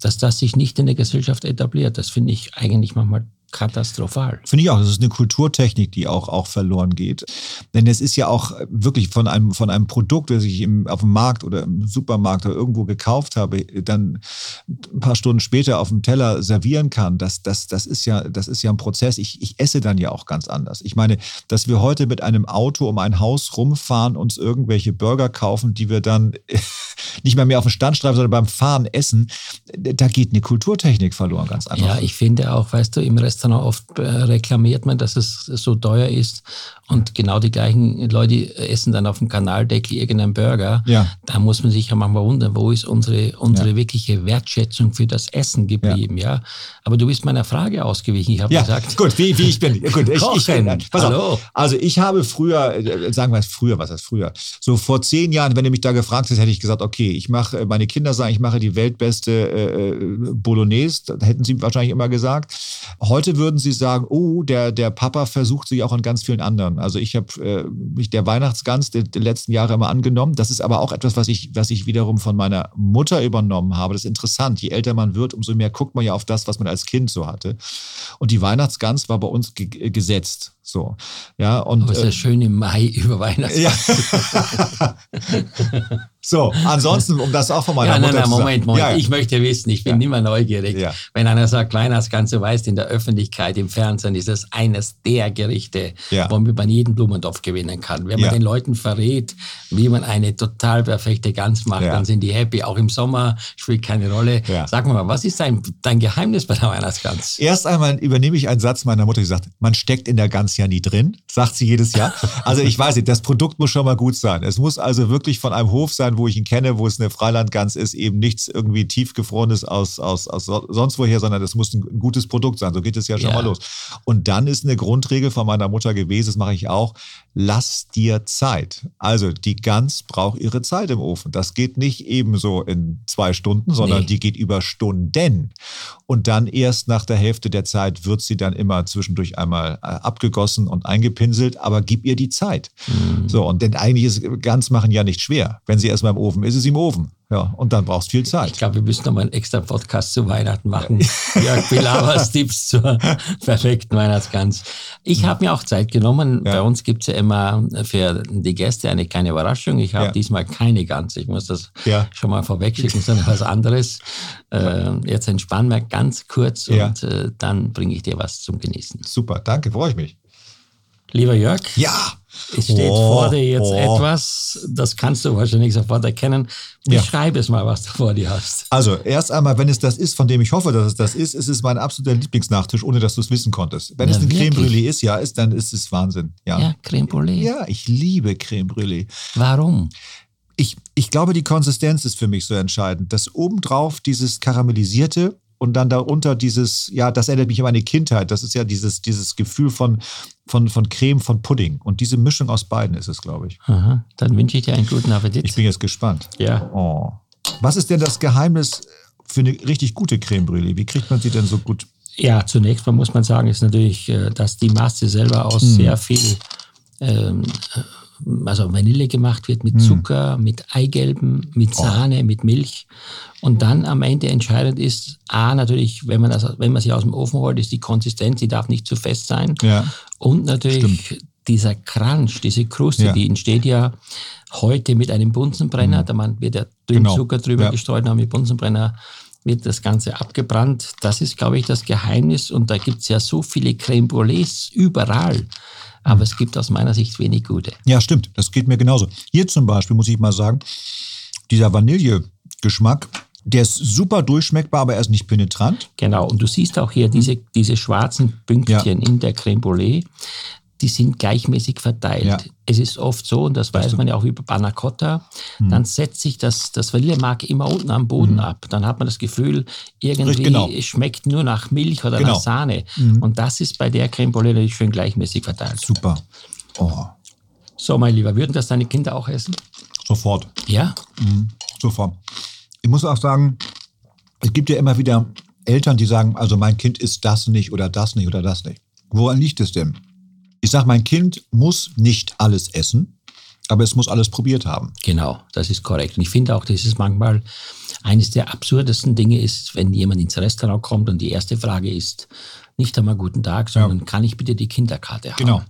dass das sich nicht in der Gesellschaft etabliert. Das finde ich eigentlich manchmal katastrophal. Finde ich auch. Das ist eine Kulturtechnik, die auch, auch verloren geht. Denn es ist ja auch wirklich von einem, von einem Produkt, das ich im, auf dem Markt oder im Supermarkt oder irgendwo gekauft habe, dann ein paar Stunden später auf dem Teller servieren kann. Das, das, das, ist, ja, das ist ja ein Prozess. Ich, ich esse dann ja auch ganz anders. Ich meine, dass wir heute mit einem Auto um ein Haus rumfahren, uns irgendwelche Burger kaufen, die wir dann nicht mehr mehr auf dem Stand schreiben, sondern beim Fahren essen, da geht eine Kulturtechnik verloren, ganz einfach. Ja, ich finde auch, weißt du, im Restaurant Restaurant oft äh, reklamiert man, dass es so teuer ist. Und genau die gleichen Leute essen dann auf dem Kanaldeckel irgendeinen Burger. Ja. Da muss man sich ja manchmal wundern, wo ist unsere, unsere ja. wirkliche Wertschätzung für das Essen geblieben, ja. ja? Aber du bist meiner Frage ausgewichen. Ich habe ja, gesagt. Gut, wie, wie ich bin. Gut, ich, ich, ich, pass Hallo. Auf. Also ich habe früher, äh, sagen wir früher, was heißt früher? So vor zehn Jahren, wenn du mich da gefragt hättest, hätte ich gesagt, okay, ich mache, meine Kinder sagen, ich mache die weltbeste äh, äh Bolognese. Da hätten sie wahrscheinlich immer gesagt. Heute würden sie sagen, oh, der, der Papa versucht sich auch an ganz vielen anderen. Jahren. Also ich habe äh, mich der Weihnachtsgans der, der, letzten Jahre immer angenommen. Das ist aber auch etwas, was ich, was ich wiederum von meiner Mutter übernommen habe. Das ist interessant. Je älter man wird, umso mehr guckt man ja auf das, was man als Kind so hatte. Und die Weihnachtsgans war bei uns ge gesetzt. So, ja, und. Aber ist ja äh, schön im Mai über Weihnachten. Ja. so, ansonsten, um das auch von meiner ja, Mutter nein, nein, Moment, Moment. Ja, ja. Ich möchte wissen, ich bin ja. immer neugierig. Ja. Wenn einer sagt, Weihnachtsgans, du weißt, in der Öffentlichkeit, im Fernsehen ist das eines der Gerichte, womit man jeden Blumentopf gewinnen kann. Wenn man den Leuten verrät, wie man eine total perfekte Gans macht, dann sind die happy. Auch im Sommer spielt keine Rolle. Sag mal, was ist dein, dein Geheimnis bei der Weihnachtsgans? Erst einmal übernehme ich einen Satz meiner Mutter, die sagt, man steckt in der Gans ja nie drin, sagt sie jedes Jahr. Also ich weiß nicht, das Produkt muss schon mal gut sein. Es muss also wirklich von einem Hof sein, wo ich ihn kenne, wo es eine Freilandgans ist, eben nichts irgendwie tiefgefrorenes aus, aus, aus sonst woher, sondern es muss ein gutes Produkt sein. So geht es ja schon ja. mal los. Und dann ist eine Grundregel von meiner Mutter gewesen, das mache ich auch, lass dir Zeit. Also die Gans braucht ihre Zeit im Ofen. Das geht nicht ebenso in zwei Stunden, sondern nee. die geht über Stunden. Und dann erst nach der Hälfte der Zeit wird sie dann immer zwischendurch einmal äh, abgegossen und eingepinselt, aber gib ihr die Zeit. Mhm. So, und denn eigentlich ist Gans machen ja nicht schwer. Wenn sie erstmal im Ofen ist, ist sie im Ofen. Ja, und dann brauchst du viel Zeit. Ich glaube, wir müssen noch mal einen extra Podcast zu Weihnachten machen. Jörg Pilavas Tipps zur perfekten Weihnachtsgans. Ich habe mir auch Zeit genommen. Ja. Bei uns gibt es ja immer für die Gäste eine kleine Überraschung. Ich habe ja. diesmal keine Gans. Ich muss das ja. schon mal vorwegschicken, sondern was anderes. Äh, jetzt entspann mal ganz kurz und äh, dann bringe ich dir was zum Genießen. Super, danke, freue ich mich. Lieber Jörg. Ja. Es steht oh, vor dir jetzt oh. etwas, das kannst du wahrscheinlich sofort erkennen. Beschreib ja. es mal, was du vor dir hast. Also, erst einmal, wenn es das ist, von dem ich hoffe, dass es das ist, ist es mein absoluter Lieblingsnachtisch, ohne dass du es wissen konntest. Wenn ja, es ein Creme Brûlée ist, ja, ist, dann ist es Wahnsinn. Ja, ja Creme Brûlée. Ja, ich liebe Creme Brûlée. Warum? Ich, ich glaube, die Konsistenz ist für mich so entscheidend. Das obendrauf, dieses karamellisierte, und dann darunter dieses, ja, das erinnert mich an meine Kindheit. Das ist ja dieses, dieses Gefühl von, von, von Creme, von Pudding. Und diese Mischung aus beiden ist es, glaube ich. Aha, dann wünsche ich dir einen guten Appetit. Ich bin jetzt gespannt. Ja. Oh. Was ist denn das Geheimnis für eine richtig gute Creme Brûlée? Wie kriegt man sie denn so gut? Ja, zunächst mal muss man sagen, ist natürlich, äh, dass die Masse selber aus hm. sehr viel ähm, also Vanille gemacht wird mit hm. Zucker, mit Eigelben, mit oh. Sahne, oh. mit Milch. Und dann am Ende entscheidend ist, A, natürlich, wenn man, das, wenn man sie aus dem Ofen holt, ist die Konsistenz, die darf nicht zu fest sein. Ja. Und natürlich Stimmt. dieser Crunch, diese Kruste, ja. die entsteht ja heute mit einem Bunsenbrenner. Mhm. Da man wird ja dünn genau. Zucker drüber ja. gestreut, und mit Bunsenbrenner wird das Ganze abgebrannt. Das ist, glaube ich, das Geheimnis. Und da gibt es ja so viele Creme Brûlées überall aber es gibt aus meiner Sicht wenig gute. Ja, stimmt. Das geht mir genauso. Hier zum Beispiel muss ich mal sagen, dieser Vanillegeschmack, der ist super durchschmeckbar, aber er ist nicht penetrant. Genau, und du siehst auch hier diese, diese schwarzen Pünktchen ja. in der Creme Brûlée die sind gleichmäßig verteilt. Ja. Es ist oft so, und das, das weiß man ja auch über Panna Cotta, mhm. dann setzt sich das, das Vanillemark immer unten am Boden mhm. ab. Dann hat man das Gefühl, irgendwie genau. es schmeckt nur nach Milch oder genau. nach Sahne. Mhm. Und das ist bei der Creme Brûlée natürlich schön gleichmäßig verteilt. Super. Oh. So, mein Lieber, würden das deine Kinder auch essen? Sofort. Ja? Mhm. Sofort. Ich muss auch sagen, es gibt ja immer wieder Eltern, die sagen, also mein Kind isst das nicht oder das nicht oder das nicht. Woran liegt es denn? Ich sage, mein Kind muss nicht alles essen, aber es muss alles probiert haben. Genau, das ist korrekt. Und ich finde auch, dass es manchmal eines der absurdesten Dinge ist, wenn jemand ins Restaurant kommt und die erste Frage ist, nicht einmal guten Tag, sondern ja. kann ich bitte die Kinderkarte haben? Genau.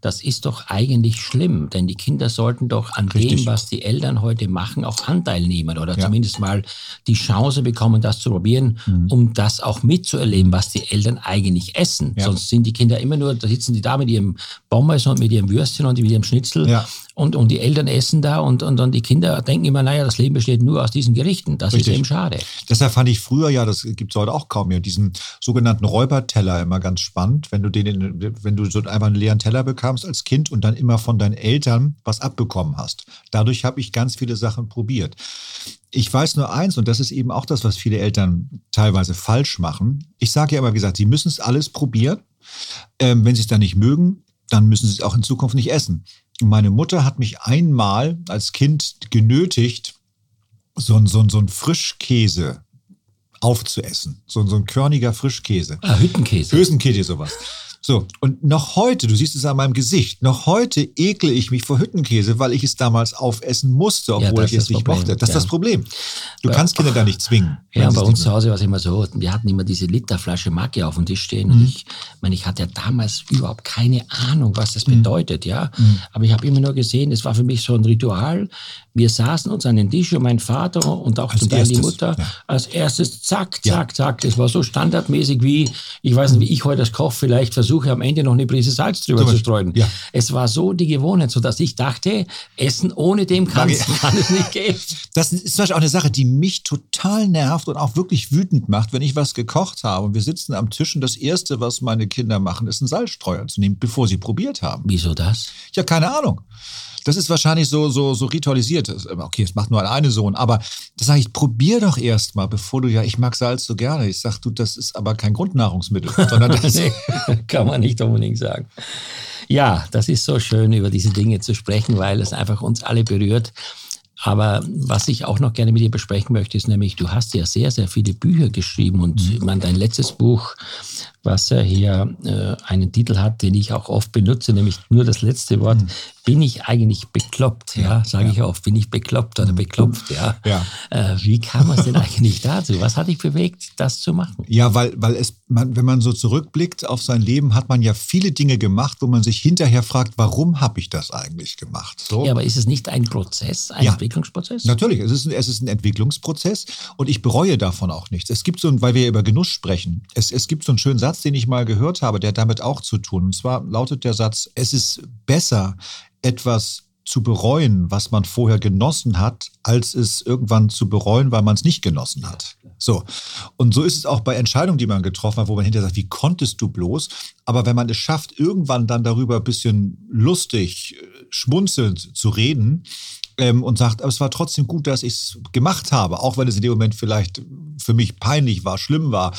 Das ist doch eigentlich schlimm, denn die Kinder sollten doch an Richtig. dem, was die Eltern heute machen, auch Anteil nehmen oder ja. zumindest mal die Chance bekommen, das zu probieren, mhm. um das auch mitzuerleben, was die Eltern eigentlich essen. Ja. Sonst sind die Kinder immer nur, da sitzen die da mit ihrem Pommes und mit ihrem Würstchen und mit ihrem Schnitzel und, und die Eltern essen da und, und, und die Kinder denken immer, naja, das Leben besteht nur aus diesen Gerichten. Das Richtig. ist eben schade. Deshalb fand ich früher ja, das gibt es heute auch kaum mehr, diesen sogenannten Räuberteller Teller immer ganz spannend, wenn du den, wenn du so einfach einen leeren Teller bekamst als Kind und dann immer von deinen Eltern was abbekommen hast. Dadurch habe ich ganz viele Sachen probiert. Ich weiß nur eins, und das ist eben auch das, was viele Eltern teilweise falsch machen. Ich sage ja immer, wie gesagt, sie müssen es alles probieren. Ähm, wenn sie es dann nicht mögen, dann müssen sie es auch in Zukunft nicht essen. Meine Mutter hat mich einmal als Kind genötigt, so ein, so ein, so ein Frischkäse aufzuessen. So, so ein körniger Frischkäse. Ah, Hüttenkäse. Hülsenkäse, sowas. So, und noch heute, du siehst es an meinem Gesicht, noch heute ekle ich mich vor Hüttenkäse, weil ich es damals aufessen musste, obwohl Ja, ich es nicht Problem, mochte. Das ist ja. das Problem. Du Ja. kannst Kinder da nicht zwingen. Ja, bei uns zu Hause war es immer so, wir hatten immer diese Literflasche Macke auf dem Tisch stehen Mhm. und ich meine, ich hatte ja damals überhaupt keine Ahnung, was das Mhm. bedeutet, ja. Aber ich habe immer nur gesehen, es war für mich so ein Ritual. Wir saßen uns an den Tisch und mein Vater und auch Als zum Teil die Mutter ja. als erstes zack, zack, zack. Das war so standardmäßig wie, ich weiß nicht, wie ich heute als Koch vielleicht versuche, am Ende noch eine Prise Salz drüber zu streuen. ja. Es war so die Gewohnheit, sodass ich dachte, Essen ohne dem kann es nicht gehen. Das ist zum Beispiel auch eine Sache, die mich total nervt und auch wirklich wütend macht, wenn ich was gekocht habe und wir sitzen am Tisch und das Erste, was meine Kinder machen, ist einen Salzstreuer zu nehmen, bevor sie probiert haben. Wieso das? Ja, keine Ahnung. Das ist wahrscheinlich so, so, so ritualisiert. Das- Okay, es macht nur eine Sohn, aber das sage ich, probier doch erst mal, bevor du ja, ich mag Salz so gerne. Ich sag, du, das ist aber kein Grundnahrungsmittel, sondern das nee, kann man nicht unbedingt sagen. Ja, das ist so schön, über diese Dinge zu sprechen, weil es einfach uns alle berührt. Aber was ich auch noch gerne mit dir besprechen möchte, ist nämlich, du hast ja sehr, sehr viele Bücher geschrieben und ich meine, dein letztes Buch, was ja hier äh, einen Titel hat, den ich auch oft benutze, nämlich nur das letzte Wort, bin ich eigentlich bekloppt? Ja, sage ich oft, bin ich bekloppt oder beklopft? Ja. Ja. Äh, wie kam es denn eigentlich dazu? Was hat dich bewegt, das zu machen? Ja, weil, weil es, man, wenn man so zurückblickt auf sein Leben, hat man ja viele Dinge gemacht, wo man sich hinterher fragt, warum habe ich das eigentlich gemacht? So. Ja, aber ist es nicht ein Prozess, ein Ja. Entwicklungsprozess? Natürlich, es ist, ein, es ist ein Entwicklungsprozess und ich bereue davon auch nichts. Es gibt so ein, weil wir über Genuss sprechen, es, es gibt so einen schönen Satz, den ich mal gehört habe, der damit auch zu tun. Und zwar lautet der Satz, es ist besser, etwas zu bereuen, was man vorher genossen hat, als es irgendwann zu bereuen, weil man es nicht genossen hat. So. Und so ist es auch bei Entscheidungen, die man getroffen hat, wo man hinterher sagt, wie konntest du bloß? Aber wenn man es schafft, irgendwann dann darüber ein bisschen lustig, äh, schmunzelnd zu reden, ähm, und sagt, aber es war trotzdem gut, dass ich es gemacht habe, auch wenn es in dem Moment vielleicht für mich peinlich war, schlimm war,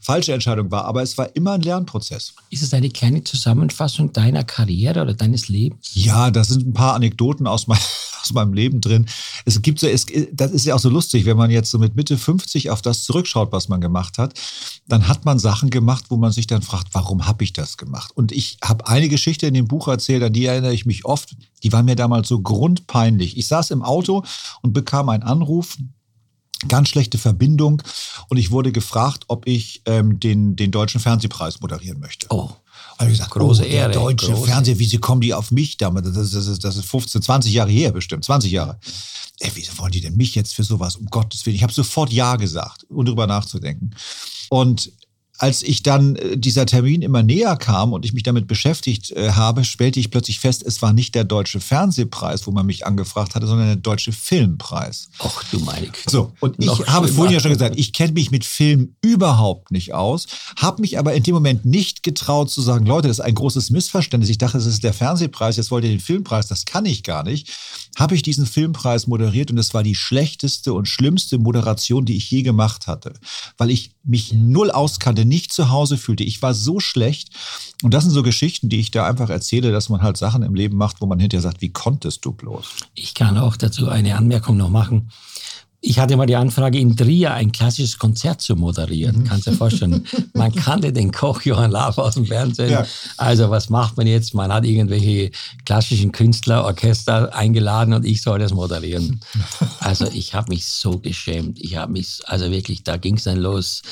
falsche Entscheidung war, aber es war immer ein Lernprozess. Ist es eine kleine Zusammenfassung deiner Karriere oder deines Lebens? Ja, da sind ein paar Anekdoten aus, mein, aus meinem Leben drin. Es gibt so, es, das ist ja auch so lustig, wenn man jetzt so mit Mitte 50 auf das zurückschaut, was man gemacht hat, dann hat man Sachen gemacht, wo man sich dann fragt, warum habe ich das gemacht? Und ich habe eine Geschichte in dem Buch erzählt, an die erinnere ich mich oft. Die war mir damals so grundpeinlich. Ich saß im Auto und bekam einen Anruf, ganz schlechte Verbindung und ich wurde gefragt, ob ich ähm, den, den deutschen Fernsehpreis moderieren möchte. Oh, Also gesagt, Große oh, Ehre, deutsche große- Fernseher, wieso kommen die auf mich damals? Das ist, das, ist, das ist 15, 20 Jahre her bestimmt, 20 Jahre. Ey, wieso wollen die denn mich jetzt für sowas? Um Gottes Willen. Ich habe sofort Ja gesagt, ohne drüber nachzudenken. Und als ich dann äh, dieser Termin immer näher kam und ich mich damit beschäftigt äh, habe, stellte ich plötzlich fest, es war nicht der deutsche Fernsehpreis, wo man mich angefragt hatte, sondern der deutsche Filmpreis. ach du meine Güte. So, und ich Noch habe schlimmer. vorhin ja schon gesagt, ich kenne mich mit Film überhaupt nicht aus, habe mich aber in dem Moment nicht getraut zu sagen, Leute, das ist ein großes Missverständnis. Ich dachte, das ist der Fernsehpreis, jetzt wollt ihr den Filmpreis, das kann ich gar nicht. Habe ich diesen Filmpreis moderiert und es war die schlechteste und schlimmste Moderation, die ich je gemacht hatte, weil ich mich null auskannte, nicht zu Hause fühlte. Ich war so schlecht. Und das sind so Geschichten, die ich da einfach erzähle, dass man halt Sachen im Leben macht, wo man hinterher sagt, wie konntest du bloß? Ich kann auch dazu eine Anmerkung noch machen. Ich hatte mal die Anfrage, in Trier ein klassisches Konzert zu moderieren. Kannst du dir vorstellen. Man kannte den Koch Johann Lafer aus dem Fernsehen. Ja. Also was macht man jetzt? Man hat irgendwelche klassischen Künstler, Orchester eingeladen und ich soll das moderieren. Also ich habe mich so geschämt. Ich habe mich, also wirklich, da ging es dann los.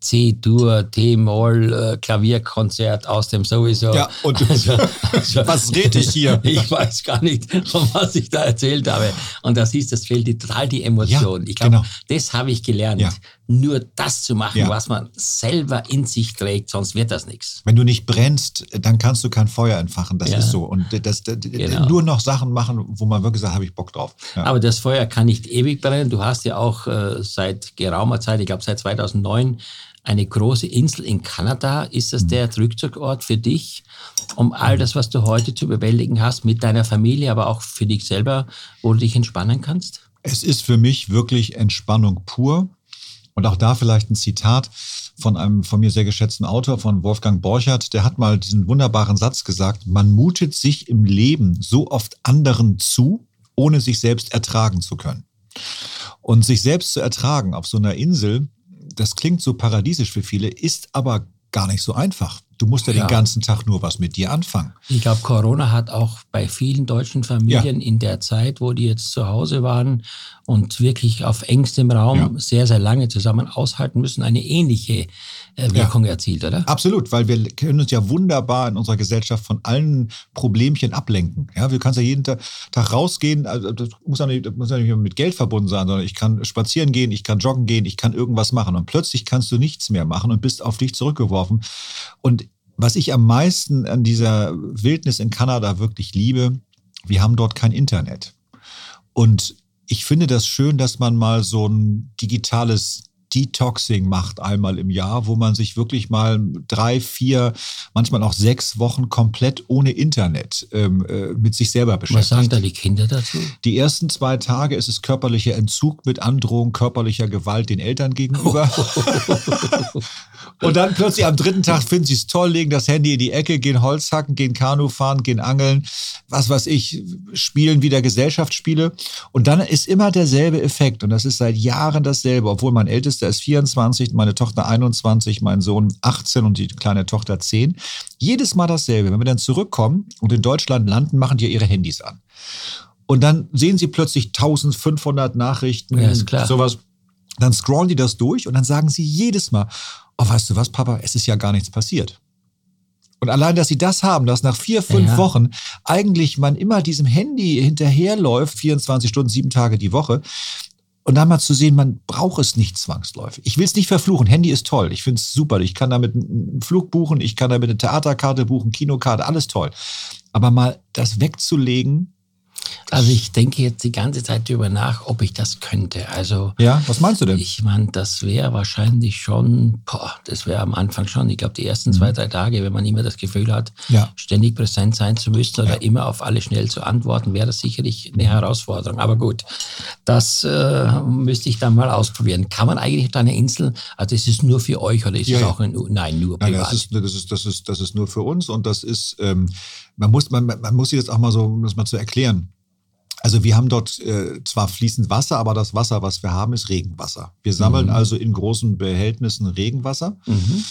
C-Dur, T-Moll, äh, Klavierkonzert aus dem sowieso. Ja, und also, also, was rede ich hier? Ich weiß gar nicht, von was ich da erzählt habe. Und das hieß, das fehlt total die Emotion. Tradition. Ja, ich glaube, genau. das habe ich gelernt. Ja. Nur das zu machen, Ja. was man selber in sich trägt, sonst wird das nichts. Wenn du nicht brennst, dann kannst du kein Feuer entfachen. Das ist so. Und das, das, Genau. nur noch Sachen machen, wo man wirklich sagt, habe ich Bock drauf. Aber das Feuer kann nicht ewig brennen. Du hast ja auch äh, seit geraumer Zeit, ich glaube seit 2009, eine große Insel in Kanada. Ist Mhm. das der Rückzugsort für dich, um all das, was du heute zu bewältigen hast, mit deiner Familie, aber auch für dich selber, wo du dich entspannen kannst? Es ist für mich wirklich Entspannung pur. Und auch da vielleicht ein Zitat von einem von mir sehr geschätzten Autor, von Wolfgang Borchert. Der hat mal diesen wunderbaren Satz gesagt, man mutet sich im Leben so oft anderen zu, ohne sich selbst ertragen zu können. Und sich selbst zu ertragen auf so einer Insel, das klingt so paradiesisch für viele, ist aber gar nicht so einfach. Du musst ja, Ja. den ganzen Tag nur was mit dir anfangen. Ich glaube, Corona hat auch bei vielen deutschen Familien in der Zeit, wo die jetzt zu Hause waren und wirklich auf engstem Raum Ja. sehr, sehr lange zusammen aushalten müssen, eine ähnliche äh, Wirkung erzielt, oder? Absolut, weil wir können uns ja wunderbar in unserer Gesellschaft von allen Problemchen ablenken. Ja, wir können ja jeden Tag, Tag rausgehen, also das muss ja, nicht, das muss ja nicht mit Geld verbunden sein, sondern ich kann spazieren gehen, ich kann joggen gehen, ich kann irgendwas machen und plötzlich kannst du nichts mehr machen und bist auf dich zurückgeworfen. Und was ich am meisten an dieser Wildnis in Kanada wirklich liebe, wir haben dort kein Internet. Und ich finde das schön, dass man mal so ein digitales Detoxing macht einmal im Jahr, wo man sich wirklich mal drei, vier, manchmal auch sechs Wochen komplett ohne Internet ähm, äh, mit sich selber Was sagen beschäftigt. da die Kinder dazu? Die ersten zwei Tage ist es körperlicher Entzug mit Androhung körperlicher Gewalt den Eltern gegenüber. Und dann plötzlich am dritten Tag finden sie es toll, legen das Handy in die Ecke, gehen Holz hacken, gehen Kanu fahren, gehen angeln, was weiß ich, spielen wieder Gesellschaftsspiele. Und dann ist immer derselbe Effekt. Und das ist seit Jahren dasselbe, obwohl mein Ältester ist 24, meine Tochter 21, mein Sohn 18 und die kleine Tochter 10. Jedes Mal dasselbe. Wenn wir dann zurückkommen und in Deutschland landen, machen die ihre Handys an. Und dann sehen sie plötzlich 1500 Nachrichten, Ja, ist klar. sowas. Dann scrollen die das durch und dann sagen sie jedes Mal, oh, weißt du was, Papa, es ist ja gar nichts passiert. Und allein, dass sie das haben, dass nach vier, fünf Ja. Wochen eigentlich man immer diesem Handy hinterherläuft, 24 Stunden, sieben Tage die Woche, und dann mal zu sehen, man braucht es nicht zwangsläufig. Ich will es nicht verfluchen. Handy ist toll. Ich finde es super. Ich kann damit einen Flug buchen, ich kann damit eine Theaterkarte buchen, Kinokarte, alles toll. Aber mal das wegzulegen. Also ich denke jetzt die ganze Zeit darüber nach, ob ich das könnte. Also Ja, was meinst du denn? ich meine, das wäre wahrscheinlich schon, boah, das wäre am Anfang schon, ich glaube die ersten zwei, drei Tage, wenn man immer das Gefühl hat, Mhm. Ja. ständig präsent sein zu müssen oder Ja. immer auf alle schnell zu antworten, wäre das sicherlich eine Herausforderung. Aber gut, das äh, müsste ich dann mal ausprobieren. Kann man eigentlich auf deiner Insel, also ist es nur für euch oder ist Ja, es auch ein, nein, nur Nein, privat? das ist, das ist, das ist, das ist nur für uns und das ist, ähm, man muss, man, man muss sich das auch mal so, um das mal zu erklären. Also wir haben dort äh, zwar fließend Wasser, aber das Wasser, was wir haben, ist Regenwasser. Wir sammeln Mhm. also in großen Behältnissen Regenwasser. Mhm.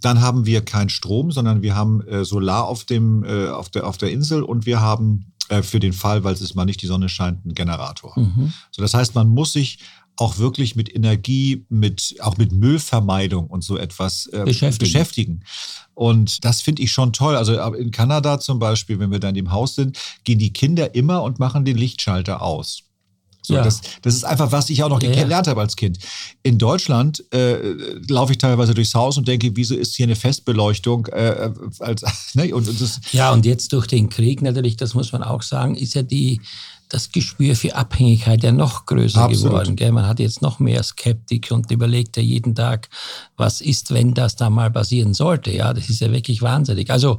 Dann haben wir keinen Strom, sondern wir haben äh, Solar auf, dem, äh, auf, der, auf der Insel und wir haben äh, für den Fall, weil es ist mal nicht die Sonne scheint, einen Generator. Mhm. So, das heißt, man muss sich auch wirklich mit Energie, mit auch mit Müllvermeidung und so etwas äh, Beschäftigen. beschäftigen. Und das finde ich schon toll. Also in Kanada zum Beispiel, wenn wir da in dem Haus sind, gehen die Kinder immer und machen den Lichtschalter aus. So, Ja. das, das ist einfach, was ich auch noch Ja, ja. gelernt habe als Kind. In Deutschland äh, laufe ich teilweise durchs Haus und denke, wieso ist hier eine Festbeleuchtung? Äh, als, ne? und, und Ja, und jetzt durch den Krieg natürlich, das muss man auch sagen, ist ja die, das Gespür für Abhängigkeit ja noch größer Absolut. geworden. Gell? Man hat jetzt noch mehr Skeptik und überlegt ja jeden Tag, was ist, wenn das da mal passieren sollte. Ja, das ist ja wirklich wahnsinnig. Also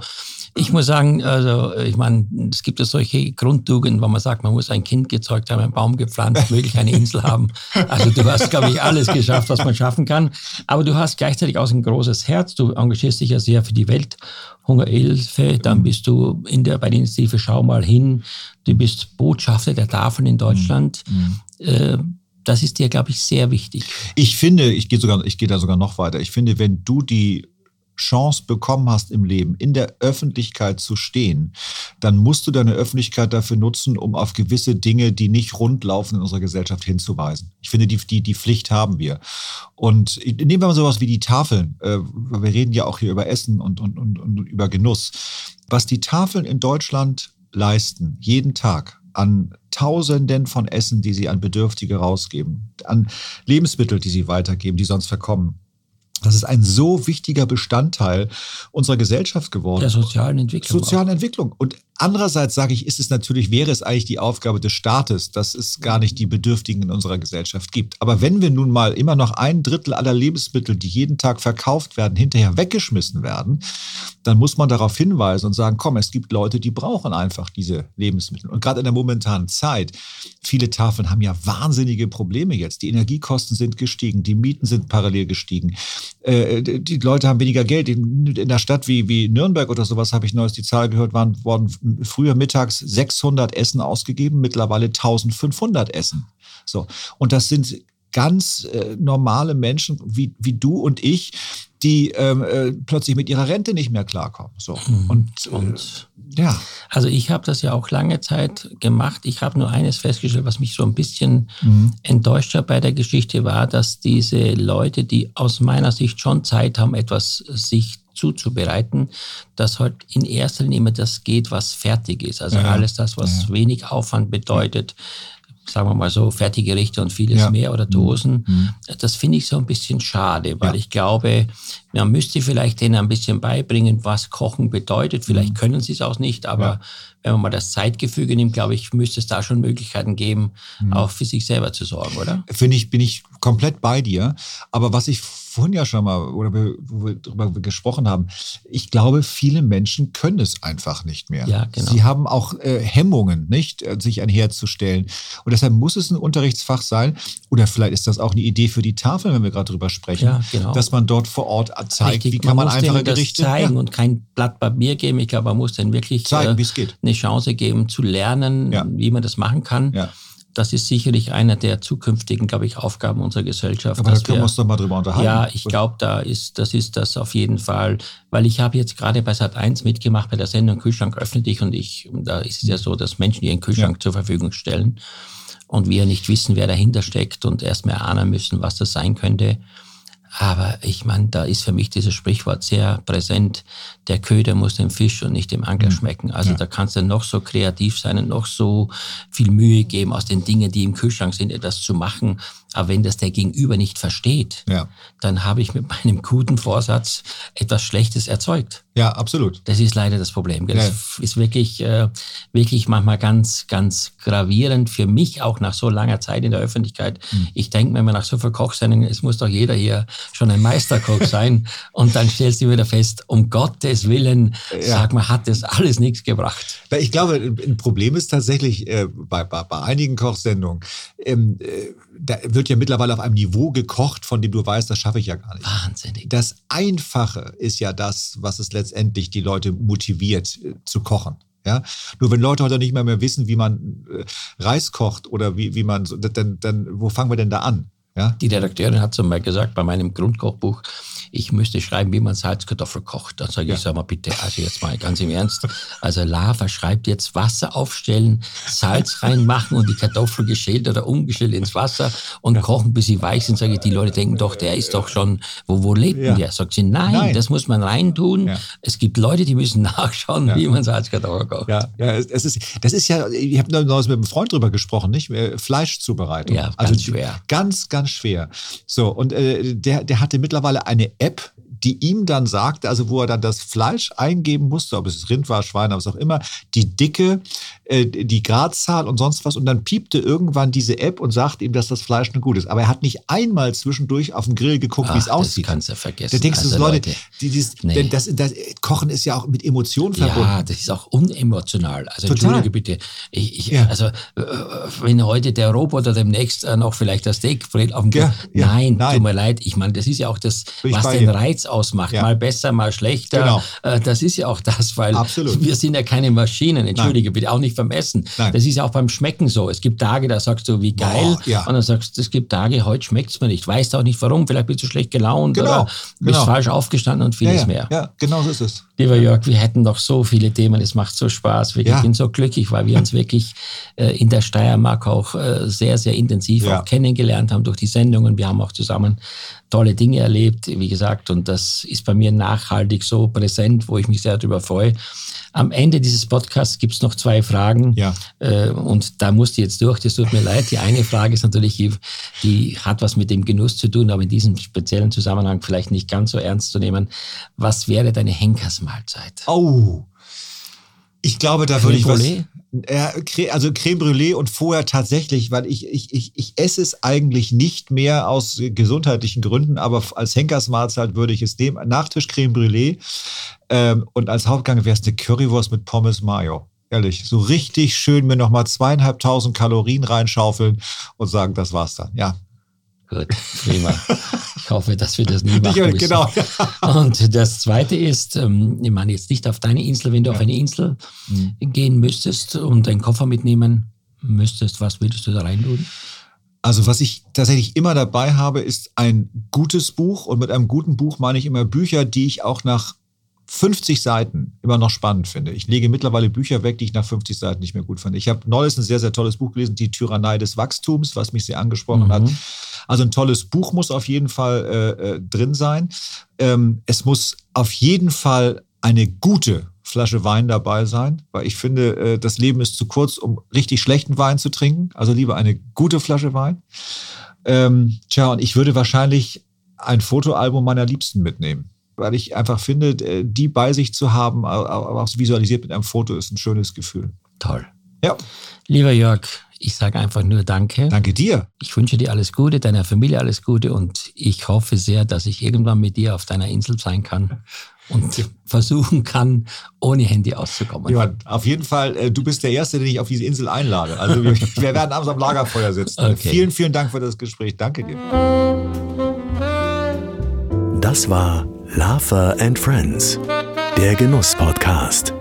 ich muss sagen, also ich meine, es gibt ja solche Grundtugenden, wo man sagt, man muss ein Kind gezeugt haben, einen Baum gepflanzt, möglich eine Insel haben. Also du hast, glaube ich, alles geschafft, was man schaffen kann. Aber du hast gleichzeitig auch ein großes Herz. Du engagierst dich ja sehr für die Welthungerhilfe. Dann bist du in der, bei der Initiative Schau mal hin. Du bist Botschafter der Tafeln in Deutschland. Äh, Das ist dir, glaube ich, sehr wichtig. Ich finde, ich gehe sogar, ich gehe da sogar noch weiter. Ich finde, wenn du die Chance bekommen hast im Leben, in der Öffentlichkeit zu stehen, dann musst du deine Öffentlichkeit dafür nutzen, um auf gewisse Dinge, die nicht rund laufen in unserer Gesellschaft hinzuweisen. Ich finde, die, die, die Pflicht haben wir. Und nehmen wir mal sowas wie die Tafeln. Äh, Wir reden ja auch hier über Essen und, und, und, und über Genuss. Was die Tafeln in Deutschland leisten, jeden Tag an Tausenden von Essen, die sie an Bedürftige rausgeben, an Lebensmittel, die sie weitergeben, die sonst verkommen. Das ist ein so wichtiger Bestandteil unserer Gesellschaft geworden. Der sozialen Entwicklung. Sozialen auch. Entwicklung. Und andererseits sage ich, ist es natürlich, wäre es eigentlich die Aufgabe des Staates, dass es gar nicht die Bedürftigen in unserer Gesellschaft gibt. Aber wenn wir nun mal immer noch ein Drittel aller Lebensmittel, die jeden Tag verkauft werden, hinterher weggeschmissen werden, dann muss man darauf hinweisen und sagen, komm, es gibt Leute, die brauchen einfach diese Lebensmittel. Und gerade in der momentanen Zeit, viele Tafeln haben ja wahnsinnige Probleme jetzt. Die Energiekosten sind gestiegen, die Mieten sind parallel gestiegen. Äh, die Leute haben weniger Geld. In, der Stadt wie, wie Nürnberg oder sowas habe ich neues die Zahl gehört, waren worden früher mittags 600 Essen ausgegeben, mittlerweile 1500 Essen. So. Und das sind ganz äh, normale Menschen wie, wie du und ich, die ähm, äh, plötzlich mit ihrer Rente nicht mehr klarkommen. So. Mhm. Und, äh, und ja. Also ich habe das ja auch lange Zeit gemacht. Ich habe nur eines festgestellt, was mich so ein bisschen mhm. enttäuscht hat bei der Geschichte, war, dass diese Leute, die aus meiner Sicht schon Zeit haben, etwas sich zuzubereiten, dass halt in erster Linie immer das geht, was fertig ist. Also ja. alles das, was ja. wenig Aufwand bedeutet, sagen wir mal so, Fertiggerichte und vieles ja. mehr oder Dosen. Mhm. mhm. Das finde ich so ein bisschen schade, weil ja. ich glaube, man müsste vielleicht denen ein bisschen beibringen, was Kochen bedeutet. Vielleicht mhm. können sie es auch nicht, aber ja. wenn man mal das Zeitgefüge nimmt, glaube ich, müsste es da schon Möglichkeiten geben, mhm. auch für sich selber zu sorgen, oder? Finde ich, bin ich komplett bei dir. Aber was ich vorhin ja schon mal, oder wo wir darüber gesprochen haben, ich glaube, viele Menschen können es einfach nicht mehr. Ja, genau. Sie haben auch äh, Hemmungen, nicht, äh, sich einherzustellen. Und deshalb muss es ein Unterrichtsfach sein, oder vielleicht ist das auch eine Idee für die Tafel, wenn wir gerade drüber sprechen, ja, genau. dass man dort vor Ort zeigt, Richtig, wie kann man, man einfache Gerichte zeigen ja. und kein Blatt Papier geben. Ich glaube, man muss dann wirklich zeigen, äh, eine Chance geben zu lernen, ja. wie man das machen kann. Ja das ist sicherlich einer der zukünftigen, glaube ich, Aufgaben unserer Gesellschaft. Aber da können wir uns doch mal drüber unterhalten. Ja, ich glaube, da ist, das ist das auf jeden Fall, weil ich habe jetzt gerade bei Sat 1 mitgemacht bei der Sendung Kühlschrank öffne dich und ich, da ist es ja so, dass Menschen ihren Kühlschrank ja. zur Verfügung stellen und wir nicht wissen, wer dahinter steckt und erst mal ahnen müssen, was das sein könnte. Aber ich meine, da ist für mich dieses Sprichwort sehr präsent. Der Köder muss dem Fisch und nicht dem Angler mhm. schmecken. Also ja. da kannst du noch so kreativ sein und noch so viel Mühe geben, aus den Dingen, die im Kühlschrank sind, etwas zu machen. Aber wenn das der Gegenüber nicht versteht, ja. dann habe ich mit meinem guten Vorsatz etwas Schlechtes erzeugt. Ja, absolut. Das ist leider das Problem. Das ja. ist wirklich, äh, wirklich manchmal ganz, ganz gravierend für mich, auch nach so langer Zeit in der Öffentlichkeit. Mhm. Ich denke, wenn man nach so viel Kochsendungen, es muss doch jeder hier schon ein Meisterkoch sein. Und dann stellst du wieder fest, um Gottes Willen, ja. sag mal, hat das alles nichts gebracht. Ich glaube, ein Problem ist tatsächlich äh, bei, bei, bei einigen Kochsendungen, ähm, äh, da wird ja mittlerweile auf einem Niveau gekocht, von dem du weißt, das schaffe ich ja gar nicht. Wahnsinnig. Das Einfache ist ja das, was es letztendlich die Leute motiviert äh, zu kochen. Ja, nur wenn Leute heute nicht mehr, mehr wissen, wie man äh, Reis kocht oder wie, wie man, dann, dann, wo fangen wir denn da an? Ja? Die Redakteurin hat zum Beispiel gesagt, bei meinem Grundkochbuch, ich müsste schreiben, wie man Salzkartoffel kocht. Dann sage ich, ja. sag mal bitte, also jetzt mal ganz im Ernst. Also Lava schreibt jetzt Wasser aufstellen, Salz reinmachen und die Kartoffel geschält oder umgeschält ins Wasser und ja. kochen, bis sie weich sind. Sage ich, die Leute denken doch, der ist doch schon, wo, wo lebt ja. der? Sagt sie, nein, nein, das muss man reintun. Ja. Es gibt Leute, die müssen nachschauen, wie man Salzkartoffel kocht. Ja, ja es ist, das ist ja, ich habe neulich mit einem Freund drüber gesprochen, nicht? Fleischzubereitung. Ja, ganz also schwer. Ganz, ganz schwer. So, und äh, der, der hatte mittlerweile eine App, die ihm dann sagte, also wo er dann das Fleisch eingeben musste, ob es Rind war, Schwein, was auch immer, die Dicke, äh, die Gradzahl und sonst was. Und dann piepte irgendwann diese App und sagte ihm, dass das Fleisch nur gut ist. Aber er hat nicht einmal zwischendurch auf den Grill geguckt, wie es aussieht. Das kannst du vergessen. Da denkst also, du, Leute, Leute die, dieses, nee. denn das, das, Kochen ist ja auch mit Emotionen verbunden. Ja, das ist auch unemotional. Also Total. entschuldige bitte. Ich, ich, ja. Also äh, wenn heute der Roboter demnächst äh, noch vielleicht das Steak brät auf dem Grill. Ja, nein, nein, tut mir leid. Ich meine, das ist ja auch das, was den Reiz ausmacht. Ja. Mal besser, mal schlechter. Genau. Äh, das ist ja auch das, weil Absolut. wir sind ja keine Maschinen. Entschuldige Nein. bitte, auch nicht beim Essen. Nein. Das ist ja auch beim Schmecken so. Es gibt Tage, da sagst du, wie geil. Oh, ja. Und dann sagst du, es gibt Tage, heute schmeckt es mir nicht. Weißt auch nicht warum. Vielleicht bist du schlecht gelaunt genau. oder bist genau. falsch aufgestanden und vieles ja, mehr. Ja, genau so ist es. Lieber Jörg, wir hätten noch so viele Themen. Es macht so Spaß. Ich bin so glücklich, weil wir uns wirklich äh, in der Steiermark auch äh, sehr, sehr intensiv auch kennengelernt haben durch die Sendungen. Wir haben auch zusammen tolle Dinge erlebt, wie gesagt, und das ist bei mir nachhaltig so präsent, wo ich mich sehr darüber freue. Am Ende dieses Podcasts gibt es noch zwei Fragen. Ja. Äh, und da musst du jetzt durch, das tut mir leid. Die eine Frage ist natürlich, die, die hat was mit dem Genuss zu tun, aber in diesem speziellen Zusammenhang vielleicht nicht ganz so ernst zu nehmen. Was wäre deine Henkersmahlzeit? Oh. Ich glaube, da würde ich was. Also Creme Brûlée und vorher tatsächlich, weil ich, ich, ich, ich esse es eigentlich nicht mehr aus gesundheitlichen Gründen, aber als Henkersmahlzeit würde ich es nehmen. Nachtisch Creme Brûlée ähm, und als Hauptgang wäre es eine Currywurst mit Pommes Mayo. Ehrlich, so richtig schön mir nochmal zweieinhalbtausend Kalorien reinschaufeln und sagen, das war's dann. Ja, Gut, prima. Ich hoffe, dass wir das nie machen müssen. genau. Und das Zweite ist, ähm, ich meine jetzt nicht auf deine Insel, wenn du auf eine Insel Mhm. gehen müsstest und deinen Koffer mitnehmen müsstest, was würdest du da rein tun? Also was ich tatsächlich immer dabei habe, ist ein gutes Buch. Und mit einem guten Buch meine ich immer Bücher, die ich auch nach 50 Seiten immer noch spannend finde. Ich lege mittlerweile Bücher weg, die ich nach 50 Seiten nicht mehr gut fand. Ich habe neulich ein sehr, sehr tolles Buch gelesen, Die Tyrannei des Wachstums, was mich sehr angesprochen Mhm. hat. Also ein tolles Buch muss auf jeden Fall äh, äh, drin sein. Ähm, es muss auf jeden Fall eine gute Flasche Wein dabei sein, weil ich finde, äh, das Leben ist zu kurz, um richtig schlechten Wein zu trinken. Also lieber eine gute Flasche Wein. Ähm, tja, und ich würde wahrscheinlich ein Fotoalbum meiner Liebsten mitnehmen, weil ich einfach finde, äh, die bei sich zu haben, aber auch visualisiert mit einem Foto, ist ein schönes Gefühl. Toll. Ja, Lieber Jörg, ich sage einfach nur Danke. danke dir. Ich wünsche dir alles Gute, deiner Familie alles Gute und ich hoffe sehr, dass ich irgendwann mit dir auf deiner Insel sein kann und versuchen kann, ohne Handy auszukommen. Johann, auf jeden Fall, äh, du bist der Erste, den ich auf diese Insel einlade. Also wir, wir werden abends am Lagerfeuer sitzen. Okay. Vielen, vielen Dank für das Gespräch. Danke dir. Das war Lava and Friends, der Genuss-Podcast.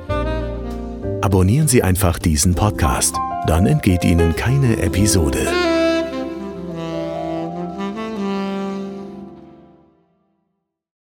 Abonnieren Sie einfach diesen Podcast, dann entgeht Ihnen keine Episode.